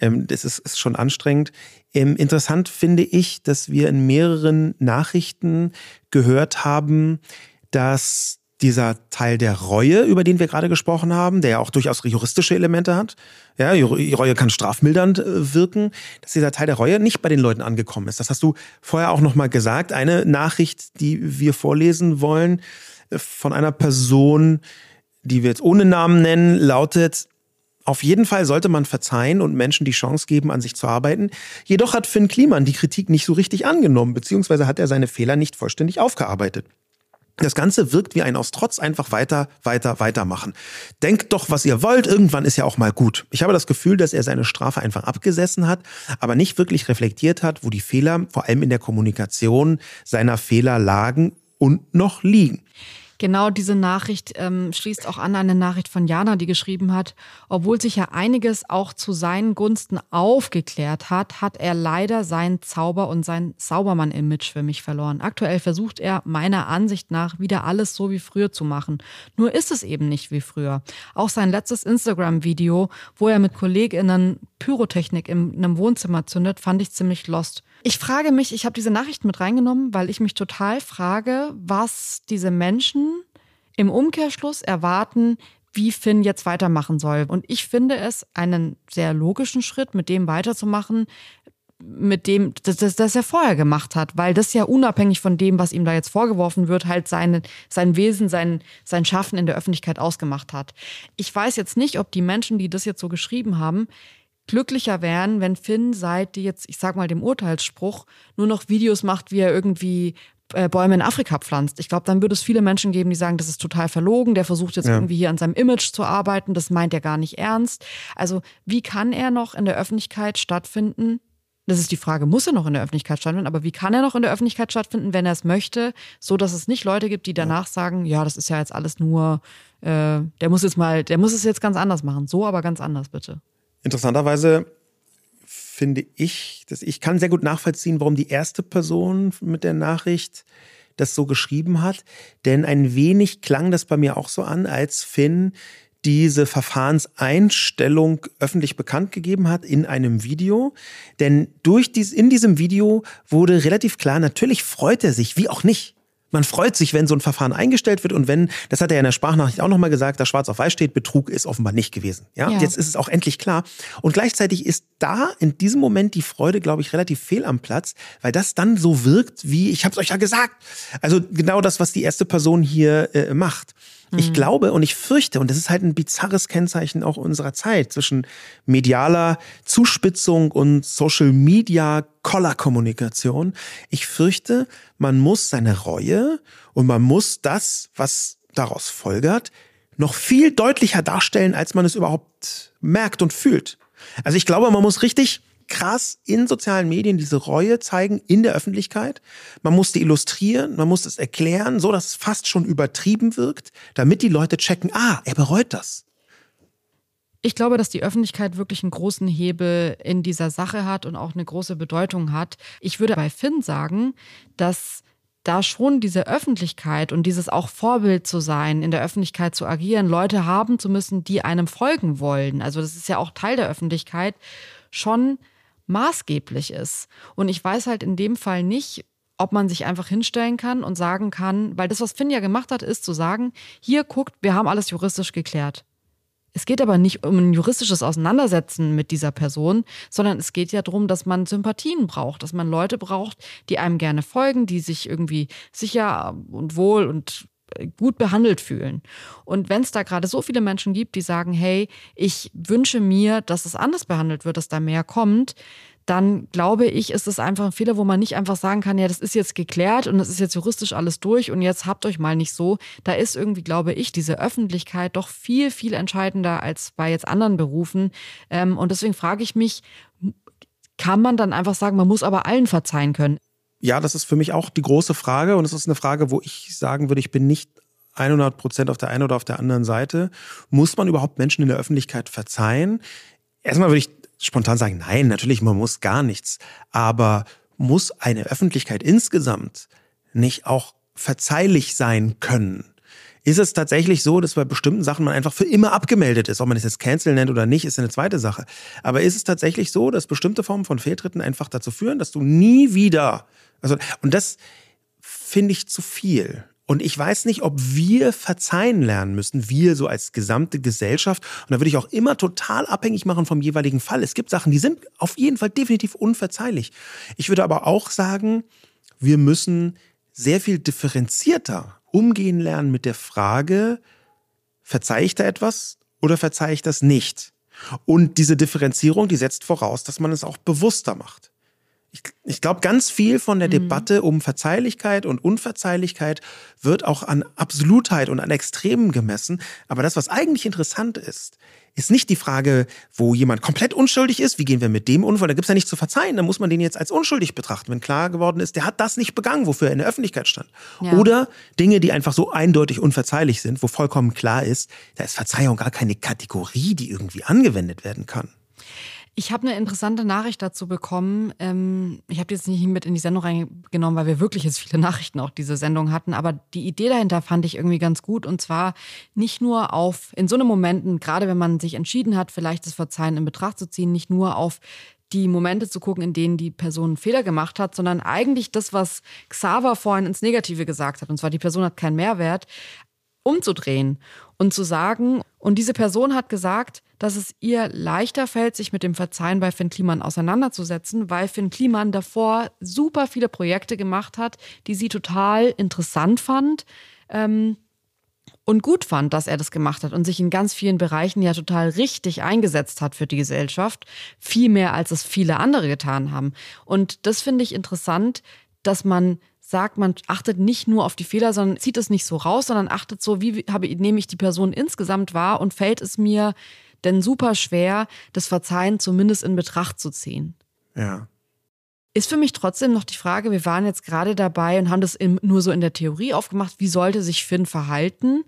ähm, das ist, ist schon anstrengend. Ähm, interessant finde ich, dass wir in mehreren Nachrichten gehört haben, dass dieser Teil der Reue, über den wir gerade gesprochen haben, der ja auch durchaus juristische Elemente hat. Ja, Reue kann strafmildernd äh, wirken, dass dieser Teil der Reue nicht bei den Leuten angekommen ist. Das hast du vorher auch nochmal gesagt. Eine Nachricht, die wir vorlesen wollen, äh, von einer Person, die wir jetzt ohne Namen nennen, lautet, auf jeden Fall sollte man verzeihen und Menschen die Chance geben, an sich zu arbeiten. Jedoch hat Finn Kliman die Kritik nicht so richtig angenommen, beziehungsweise hat er seine Fehler nicht vollständig aufgearbeitet. Das Ganze wirkt wie ein aus Trotz einfach weiter, weiter, weitermachen. Denkt doch, was ihr wollt, irgendwann ist ja auch mal gut. Ich habe das Gefühl, dass er seine Strafe einfach abgesessen hat, aber nicht wirklich reflektiert hat, wo die Fehler, vor allem in der Kommunikation seiner Fehler lagen und noch liegen. Genau diese Nachricht ähm, schließt auch an eine Nachricht von Jana, die geschrieben hat, obwohl sich ja einiges auch zu seinen Gunsten aufgeklärt hat, hat er leider sein Zauber und sein Saubermann-Image für mich verloren. Aktuell versucht er meiner Ansicht nach wieder alles so wie früher zu machen. Nur ist es eben nicht wie früher. Auch sein letztes Instagram-Video, wo er mit KollegInnen Pyrotechnik in einem Wohnzimmer zündet, fand ich ziemlich lost. Ich frage mich, ich habe diese Nachricht mit reingenommen, weil ich mich total frage, was diese Menschen im Umkehrschluss erwarten, wie Finn jetzt weitermachen soll. Und ich finde es einen sehr logischen Schritt, mit dem weiterzumachen, mit dem, das, das, das er vorher gemacht hat, weil das ja unabhängig von dem, was ihm da jetzt vorgeworfen wird, halt seine, sein Wesen, sein, sein Schaffen in der Öffentlichkeit ausgemacht hat. Ich weiß jetzt nicht, ob die Menschen, die das jetzt so geschrieben haben, glücklicher wären, wenn Finn seit jetzt, ich sag mal, dem Urteilsspruch nur noch Videos macht, wie er irgendwie äh, Bäume in Afrika pflanzt. Ich glaube, dann würde es viele Menschen geben, die sagen, das ist total verlogen, der versucht jetzt ja. irgendwie hier an seinem Image zu arbeiten, das meint er gar nicht ernst. Also, wie kann er noch in der Öffentlichkeit stattfinden? Das ist die Frage, muss er noch in der Öffentlichkeit stattfinden, aber wie kann er noch in der Öffentlichkeit stattfinden, wenn er es möchte, so dass es nicht Leute gibt, die danach sagen, ja, das ist ja jetzt alles nur, äh, der muss jetzt mal, der muss es jetzt ganz anders machen. So, aber ganz anders, bitte. Interessanterweise finde ich, dass ich kann sehr gut nachvollziehen, warum die erste Person mit der Nachricht das so geschrieben hat. Denn ein wenig klang das bei mir auch so an, als Finn diese Verfahrenseinstellung öffentlich bekannt gegeben hat in einem Video. Denn durch dies, in diesem Video wurde relativ klar, natürlich freut er sich, wie auch nicht, man freut sich, wenn so ein Verfahren eingestellt wird und wenn, das hat er in der Sprachnachricht auch nochmal gesagt, da schwarz auf weiß steht, Betrug ist offenbar nicht gewesen. Ja? ja. Jetzt ist es auch endlich klar. Und gleichzeitig ist da in diesem Moment die Freude, glaube ich, relativ fehl am Platz, weil das dann so wirkt wie, ich habe es euch ja gesagt. Also genau das, was die erste Person hier äh, macht. Ich mhm. glaube und ich fürchte, und das ist halt ein bizarres Kennzeichen auch unserer Zeit zwischen medialer Zuspitzung und Social Media Kollerkommunikation. Ich fürchte, man muss seine Reue und man muss das, was daraus folgert, noch viel deutlicher darstellen, als man es überhaupt merkt und fühlt. Also ich glaube, man muss richtig krass in sozialen Medien diese Reue zeigen in der Öffentlichkeit. Man muss die illustrieren, man muss es erklären, so dass es fast schon übertrieben wirkt, damit die Leute checken, ah, er bereut das. Ich glaube, dass die Öffentlichkeit wirklich einen großen Hebel in dieser Sache hat und auch eine große Bedeutung hat. Ich würde bei Finn sagen, dass da schon diese Öffentlichkeit und dieses auch Vorbild zu sein, in der Öffentlichkeit zu agieren, Leute haben zu müssen, die einem folgen wollen. Also das ist ja auch Teil der Öffentlichkeit, schon maßgeblich ist. Und ich weiß halt in dem Fall nicht, ob man sich einfach hinstellen kann und sagen kann, weil das, was Finn ja gemacht hat, ist zu sagen, hier guckt, wir haben alles juristisch geklärt. Es geht aber nicht um ein juristisches Auseinandersetzen mit dieser Person, sondern es geht ja darum, dass man Sympathien braucht, dass man Leute braucht, die einem gerne folgen, die sich irgendwie sicher und wohl und gut behandelt fühlen. Und wenn es da gerade so viele Menschen gibt, die sagen, hey, ich wünsche mir, dass es anders behandelt wird, dass da mehr kommt, dann glaube ich, ist es einfach ein Fehler, wo man nicht einfach sagen kann, ja, das ist jetzt geklärt und das ist jetzt juristisch alles durch und jetzt habt euch mal nicht so. Da ist irgendwie, glaube ich, diese Öffentlichkeit doch viel, viel entscheidender als bei jetzt anderen Berufen. Ähm, und deswegen frage ich mich, kann man dann einfach sagen, man muss aber allen verzeihen können? Ja, das ist für mich auch die große Frage und es ist eine Frage, wo ich sagen würde, ich bin nicht 100 Prozent auf der einen oder auf der anderen Seite. Muss man überhaupt Menschen in der Öffentlichkeit verzeihen? Erstmal würde ich spontan sagen, nein, natürlich, man muss gar nichts. Aber muss eine Öffentlichkeit insgesamt nicht auch verzeihlich sein können? Ist es tatsächlich so, dass bei bestimmten Sachen man einfach für immer abgemeldet ist? Ob man es jetzt Cancel nennt oder nicht, ist eine zweite Sache. Aber ist es tatsächlich so, dass bestimmte Formen von Fehltritten einfach dazu führen, dass du nie wieder, also, und das finde ich zu viel. Und ich weiß nicht, ob wir verzeihen lernen müssen, wir so als gesamte Gesellschaft. Und da würde ich auch immer total abhängig machen vom jeweiligen Fall. Es gibt Sachen, die sind auf jeden Fall definitiv unverzeihlich. Ich würde aber auch sagen, wir müssen sehr viel differenzierter umgehen lernen mit der Frage, verzeihe ich da etwas oder verzeihe ich das nicht? Und diese Differenzierung, die setzt voraus, dass man es auch bewusster macht ich, ich glaube, ganz viel von der mhm. Debatte um Verzeihlichkeit und Unverzeihlichkeit wird auch an Absolutheit und an Extremen gemessen. Aber das, was eigentlich interessant ist, ist nicht die Frage, wo jemand komplett unschuldig ist, wie gehen wir mit dem um, weil da gibt es ja nichts zu verzeihen, da muss man den jetzt als unschuldig betrachten, wenn klar geworden ist, der hat das nicht begangen, wofür er in der Öffentlichkeit stand. Ja. Oder Dinge, die einfach so eindeutig unverzeihlich sind, wo vollkommen klar ist, da ist Verzeihung gar keine Kategorie, die irgendwie angewendet werden kann. Ich habe eine interessante Nachricht dazu bekommen. Ähm, ich habe die jetzt nicht mit in die Sendung reingenommen, weil wir wirklich jetzt viele <laughs> Nachrichten auch diese Sendung hatten. Aber die Idee dahinter fand ich irgendwie ganz gut. Und zwar nicht nur auf, in so einem Momenten, gerade wenn man sich entschieden hat, vielleicht das Verzeihen in Betracht zu ziehen, nicht nur auf die Momente zu gucken, in denen die Person Fehler gemacht hat, sondern eigentlich das, was Xaver vorhin ins Negative gesagt hat. Und zwar, die Person hat keinen Mehrwert, umzudrehen und zu sagen, und diese Person hat gesagt, dass es ihr leichter fällt, sich mit dem Verzeihen bei Finn Kliman auseinanderzusetzen, weil Finn Kliman davor super viele Projekte gemacht hat, die sie total interessant fand. Ähm, und gut fand, dass er das gemacht hat und sich in ganz vielen Bereichen ja total richtig eingesetzt hat für die Gesellschaft, viel mehr als es viele andere getan haben. Und das finde ich interessant, dass man sagt, man achtet nicht nur auf die Fehler, sondern zieht es nicht so raus, sondern achtet so, wie habe, nehme ich die Person insgesamt wahr und fällt es mir denn super schwer, das Verzeihen zumindest in Betracht zu ziehen. Ja. Ist für mich trotzdem noch die Frage, wir waren jetzt gerade dabei und haben das in, nur so in der Theorie aufgemacht, wie sollte sich Finn verhalten,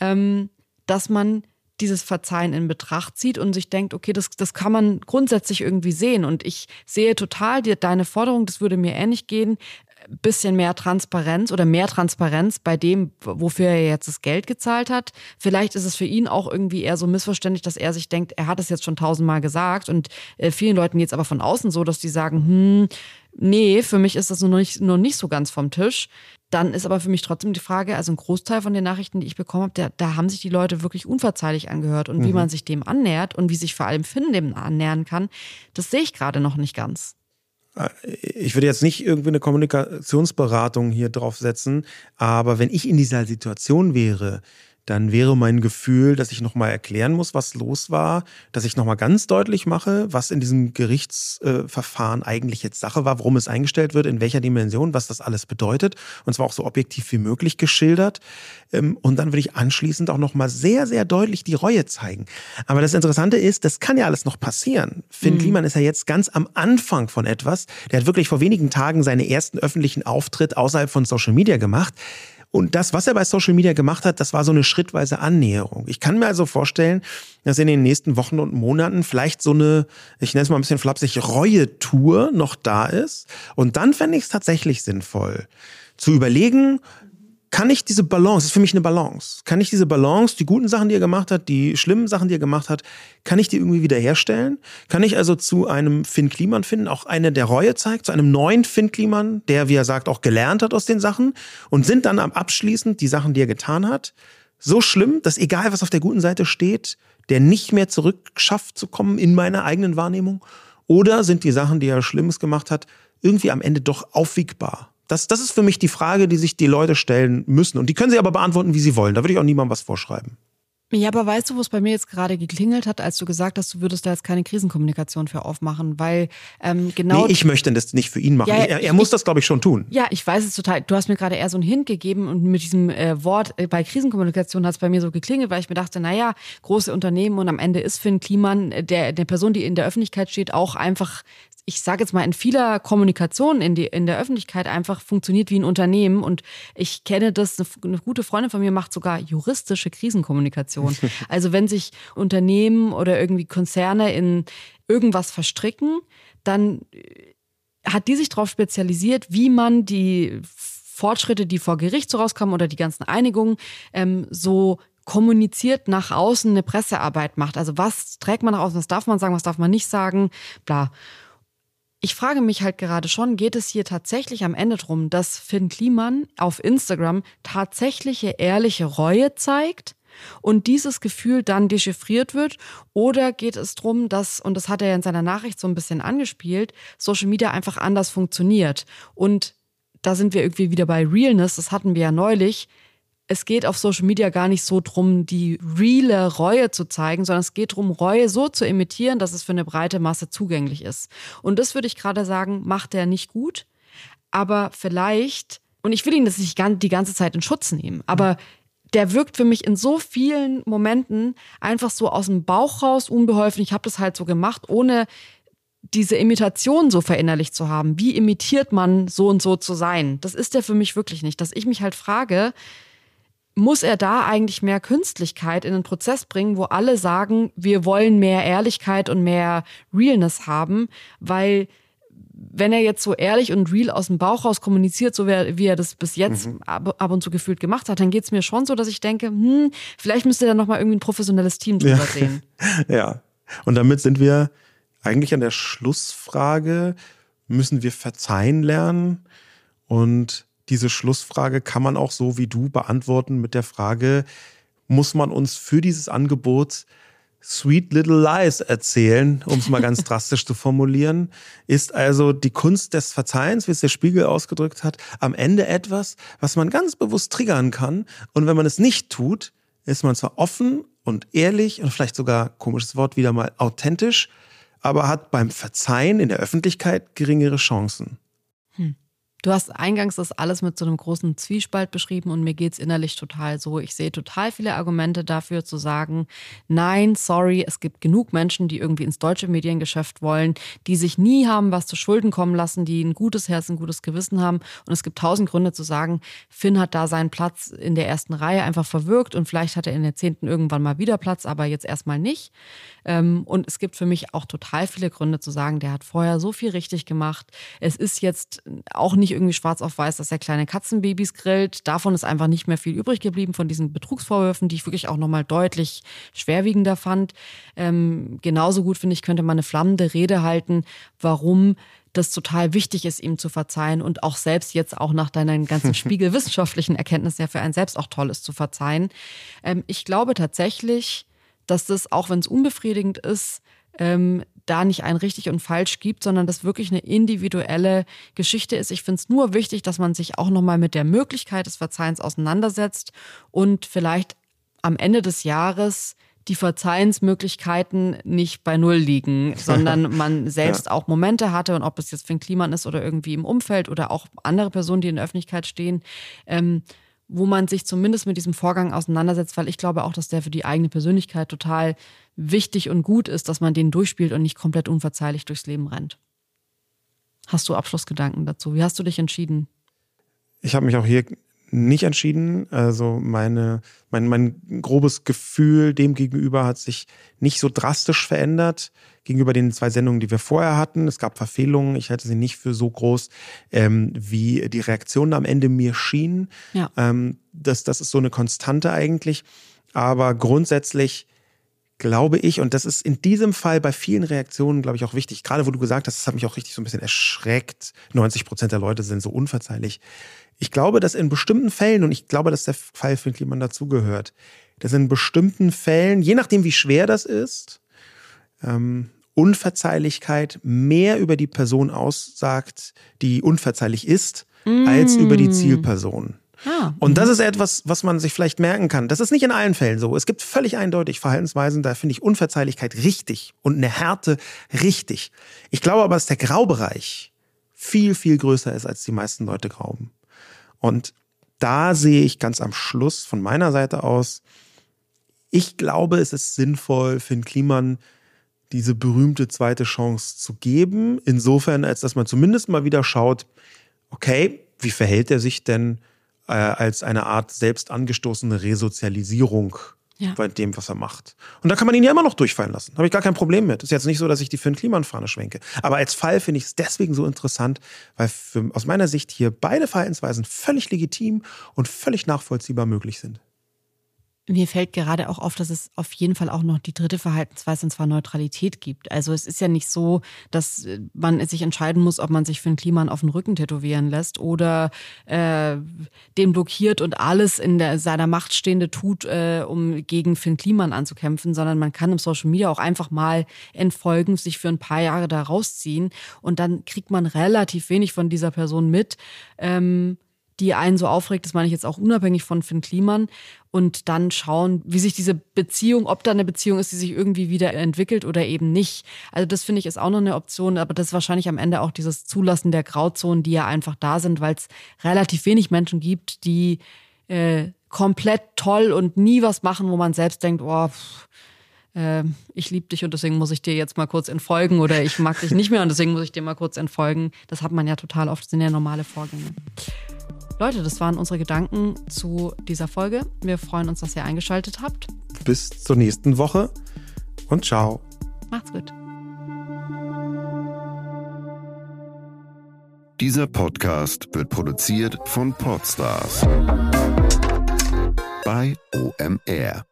ähm, dass man dieses Verzeihen in Betracht zieht und sich denkt, okay, das, das kann man grundsätzlich irgendwie sehen. Und ich sehe total die, deine Forderung, das würde mir ähnlich gehen bisschen mehr Transparenz oder mehr Transparenz bei dem, wofür er jetzt das Geld gezahlt hat. Vielleicht ist es für ihn auch irgendwie eher so missverständlich, dass er sich denkt, er hat es jetzt schon tausendmal gesagt und äh, vielen Leuten geht es aber von außen so, dass die sagen, hm, nee, für mich ist das nur nicht, nur nicht so ganz vom Tisch. Dann ist aber für mich trotzdem die Frage, also ein Großteil von den Nachrichten, die ich bekommen habe, da, da haben sich die Leute wirklich unverzeihlich angehört. Und mhm. wie man sich dem annähert und wie sich vor allem Finn dem annähern kann, das sehe ich gerade noch nicht ganz ich würde jetzt nicht irgendwie eine Kommunikationsberatung hier drauf setzen, aber wenn ich in dieser Situation wäre, dann wäre mein Gefühl, dass ich nochmal erklären muss, was los war, dass ich nochmal ganz deutlich mache, was in diesem Gerichtsverfahren eigentlich jetzt Sache war, warum es eingestellt wird, in welcher Dimension, was das alles bedeutet. Und zwar auch so objektiv wie möglich geschildert. Ähm, und dann würde ich anschließend auch nochmal sehr, sehr deutlich die Reue zeigen. Aber das Interessante ist, das kann ja alles noch passieren. Finn mhm. Kliman ist ja jetzt ganz am Anfang von etwas. Der hat wirklich vor wenigen Tagen seinen ersten öffentlichen Auftritt außerhalb von Social Media gemacht. Und das, was er bei Social Media gemacht hat, das war so eine schrittweise Annäherung. Ich kann mir also vorstellen, dass in den nächsten Wochen und Monaten vielleicht so eine, ich nenne es mal ein bisschen flapsig, Reue-Tour noch da ist. Und dann fände ich es tatsächlich sinnvoll, zu überlegen, kann ich diese Balance, das ist für mich eine Balance, kann ich diese Balance, die guten Sachen, die er gemacht hat, die schlimmen Sachen, die er gemacht hat, kann ich die irgendwie wiederherstellen? Kann ich also zu einem Finn Kliman finden, auch eine, der Reue zeigt, zu einem neuen Finn Kliman, der, wie er sagt, auch gelernt hat aus den Sachen und sind dann am abschließend die Sachen, die er getan hat, so schlimm, dass egal was auf der guten Seite steht, der nicht mehr zurückschafft zu kommen in meiner eigenen Wahrnehmung? Oder sind die Sachen, die er Schlimmes gemacht hat, irgendwie am Ende doch aufwiegbar? Das, das ist für mich die Frage, die sich die Leute stellen müssen. Und die können sie aber beantworten, wie sie wollen. Da würde ich auch niemandem was vorschreiben. Ja, aber weißt du, wo es bei mir jetzt gerade geklingelt hat, als du gesagt hast, du würdest da jetzt keine Krisenkommunikation für aufmachen, weil ähm, genau. Nee, ich möchte das nicht für ihn machen. Ja, er, er muss das, glaube ich, schon tun. Ja, ich weiß es total. Du hast mir gerade eher so einen Hint gegeben und mit diesem äh, Wort äh, bei Krisenkommunikation hat es bei mir so geklingelt, weil ich mir dachte, naja, große Unternehmen und am Ende ist Finn Kliman, äh, der, der Person, die in der Öffentlichkeit steht, auch einfach ich sage jetzt mal, in vieler Kommunikation in, die, in der Öffentlichkeit einfach funktioniert wie ein Unternehmen. Und ich kenne das, eine, eine gute Freundin von mir macht sogar juristische Krisenkommunikation. <laughs> Also wenn sich Unternehmen oder irgendwie Konzerne in irgendwas verstricken, dann äh, hat die sich darauf spezialisiert, wie man die Fortschritte, die vor Gericht so rauskommen oder die ganzen Einigungen, ähm, so kommuniziert nach außen eine Pressearbeit macht. Also was trägt man nach außen, was darf man sagen, was darf man nicht sagen, bla. Ich frage mich halt gerade schon, geht es hier tatsächlich am Ende drum, dass Finn Kliman auf Instagram tatsächliche ehrliche Reue zeigt und dieses Gefühl dann dechiffriert wird? Oder geht es drum, dass, und das hat er ja in seiner Nachricht so ein bisschen angespielt, Social Media einfach anders funktioniert? Und da sind wir irgendwie wieder bei Realness, das hatten wir ja neulich es geht auf Social Media gar nicht so drum, die reale Reue zu zeigen, sondern es geht darum, Reue so zu imitieren, dass es für eine breite Masse zugänglich ist. Und das würde ich gerade sagen, macht er nicht gut. Aber vielleicht, und ich will ihn das nicht die ganze Zeit in Schutz nehmen, aber der wirkt für mich in so vielen Momenten einfach so aus dem Bauch raus unbeholfen. Ich habe das halt so gemacht, ohne diese Imitation so verinnerlicht zu haben. Wie imitiert man so und so zu sein? Das ist der für mich wirklich nicht. Dass ich mich halt frage, muss er da eigentlich mehr Künstlichkeit in den Prozess bringen, wo alle sagen, wir wollen mehr Ehrlichkeit und mehr Realness haben, weil wenn er jetzt so ehrlich und real aus dem Bauch raus kommuniziert, so wie er das bis jetzt mhm. ab, ab, und zu gefühlt gemacht hat, dann geht es mir schon so, dass ich denke, hm, vielleicht müsste da nochmal irgendwie ein professionelles Team drüber ja. sehen. <laughs> ja, und damit sind wir eigentlich an der Schlussfrage, müssen wir verzeihen lernen? Und diese Schlussfrage kann man auch so wie du beantworten mit der Frage, muss man uns für dieses Angebot Sweet Little Lies erzählen, um es mal ganz <laughs> drastisch zu formulieren, ist also die Kunst des Verzeihens, wie es der Spiegel ausgedrückt hat, am Ende etwas, was man ganz bewusst triggern kann. Und wenn man es nicht tut, ist man zwar offen und ehrlich und vielleicht sogar, komisches Wort, wieder mal authentisch, aber hat beim Verzeihen in der Öffentlichkeit geringere Chancen. Du hast eingangs das alles mit so einem großen Zwiespalt beschrieben und mir geht's innerlich total so. Ich sehe total viele Argumente dafür zu sagen, nein, sorry, es gibt genug Menschen, die irgendwie ins deutsche Mediengeschäft wollen, die sich nie haben was zu Schulden kommen lassen, die ein gutes Herz, ein gutes Gewissen haben. Und es gibt tausend Gründe zu sagen, Finn hat da seinen Platz in der ersten Reihe einfach verwirkt und vielleicht hat er in der zehnten irgendwann mal wieder Platz, aber jetzt erstmal nicht. Ähm, und es gibt für mich auch total viele Gründe zu sagen, der hat vorher so viel richtig gemacht. Es ist jetzt auch nicht nicht irgendwie schwarz auf weiß, dass er kleine Katzenbabys grillt. Davon ist einfach nicht mehr viel übrig geblieben von diesen Betrugsvorwürfen, die ich wirklich auch nochmal deutlich schwerwiegender fand. Ähm, genauso gut, finde ich, könnte man eine flammende Rede halten, warum das total wichtig ist, ihm zu verzeihen und auch selbst jetzt auch nach deinen ganzen <laughs> spiegelwissenschaftlichen Erkenntnissen ja für einen selbst auch toll ist zu verzeihen. Ähm, ich glaube tatsächlich, dass das, auch wenn es unbefriedigend ist, ähm, da nicht ein richtig und falsch gibt, sondern das wirklich eine individuelle Geschichte ist. Ich finde es nur wichtig, dass man sich auch nochmal mit der Möglichkeit des Verzeihens auseinandersetzt und vielleicht am Ende des Jahres die Verzeihensmöglichkeiten nicht bei Null liegen, <laughs> sondern man selbst ja. auch Momente hatte und ob es jetzt Finn Kliman ist oder irgendwie im Umfeld oder auch andere Personen, die in der Öffentlichkeit stehen, ähm, wo man sich zumindest mit diesem Vorgang auseinandersetzt, weil ich glaube auch, dass der für die eigene Persönlichkeit total wichtig und gut ist, dass man den durchspielt und nicht komplett unverzeihlich durchs Leben rennt. Hast du Abschlussgedanken dazu? Wie hast du dich entschieden? Ich habe mich auch hier nicht entschieden. Also meine, mein, mein grobes Gefühl dem gegenüber hat sich nicht so drastisch verändert gegenüber den zwei Sendungen, die wir vorher hatten. Es gab Verfehlungen. Ich halte sie nicht für so groß, ähm, wie die Reaktionen am Ende mir schienen. Ja. Ähm, das, das ist so eine Konstante eigentlich. Aber grundsätzlich glaube ich, und das ist in diesem Fall bei vielen Reaktionen, glaube ich, auch wichtig, gerade wo du gesagt hast, das hat mich auch richtig so ein bisschen erschreckt. 90 Prozent der Leute sind so unverzeihlich. Ich glaube, dass in bestimmten Fällen, und ich glaube, dass der Fall für Kliman dazugehört, dass in bestimmten Fällen, je nachdem, wie schwer das ist, ähm, Unverzeihlichkeit mehr über die Person aussagt, die unverzeihlich ist, mm. als über die Zielperson. Ah, und das ist etwas, was man sich vielleicht merken kann. Das ist nicht in allen Fällen so. Es gibt völlig eindeutig Verhaltensweisen, da finde ich Unverzeihlichkeit richtig und eine Härte richtig. Ich glaube aber, dass der Graubereich viel, viel größer ist, als die meisten Leute glauben. Und da sehe ich ganz am Schluss von meiner Seite aus, ich glaube, es ist sinnvoll, Finn Kliman diese berühmte zweite Chance zu geben. Insofern, als dass man zumindest mal wieder schaut, okay, wie verhält er sich denn äh, als eine Art selbst angestoßene Resozialisierung ja. bei dem, was er macht. Und da kann man ihn ja immer noch durchfallen lassen. Habe ich gar kein Problem mit. Ist jetzt nicht so, dass ich die für einen Klimanfahne schwenke. Aber als Fall finde ich es deswegen so interessant, weil für, aus meiner Sicht hier beide Verhaltensweisen völlig legitim und völlig nachvollziehbar möglich sind. Mir fällt gerade auch auf, dass es auf jeden Fall auch noch die dritte Verhaltensweise, und zwar Neutralität gibt. Also es ist ja nicht so, dass äh, man sich entscheiden muss, ob man sich für einen Kliman auf den Rücken tätowieren lässt oder äh, den blockiert und alles in der, seiner Macht Stehende tut, äh, um gegen Finn Kliman anzukämpfen, sondern man kann im Social Media auch einfach mal entfolgen, sich für ein paar Jahre da rausziehen und dann kriegt man relativ wenig von dieser Person mit. Ähm, die einen so aufregt, das meine ich jetzt auch unabhängig von Finn Kliman, und dann schauen, wie sich diese Beziehung, ob da eine Beziehung ist, die sich irgendwie wieder entwickelt oder eben nicht. Also das finde ich ist auch noch eine Option, aber das ist wahrscheinlich am Ende auch dieses Zulassen der Grauzonen, die ja einfach da sind, weil es relativ wenig Menschen gibt, die äh, komplett toll und nie was machen, wo man selbst denkt, oh, pff, äh, ich liebe dich und deswegen muss ich dir jetzt mal kurz entfolgen oder ich mag dich nicht mehr und deswegen muss ich dir mal kurz entfolgen. Das hat man ja total oft, das sind ja normale Vorgänge. Leute, das waren unsere Gedanken zu dieser Folge. Wir freuen uns, dass ihr eingeschaltet habt. Bis zur nächsten Woche und ciao. Macht's gut. Dieser Podcast wird produziert von Podstars bei OMR.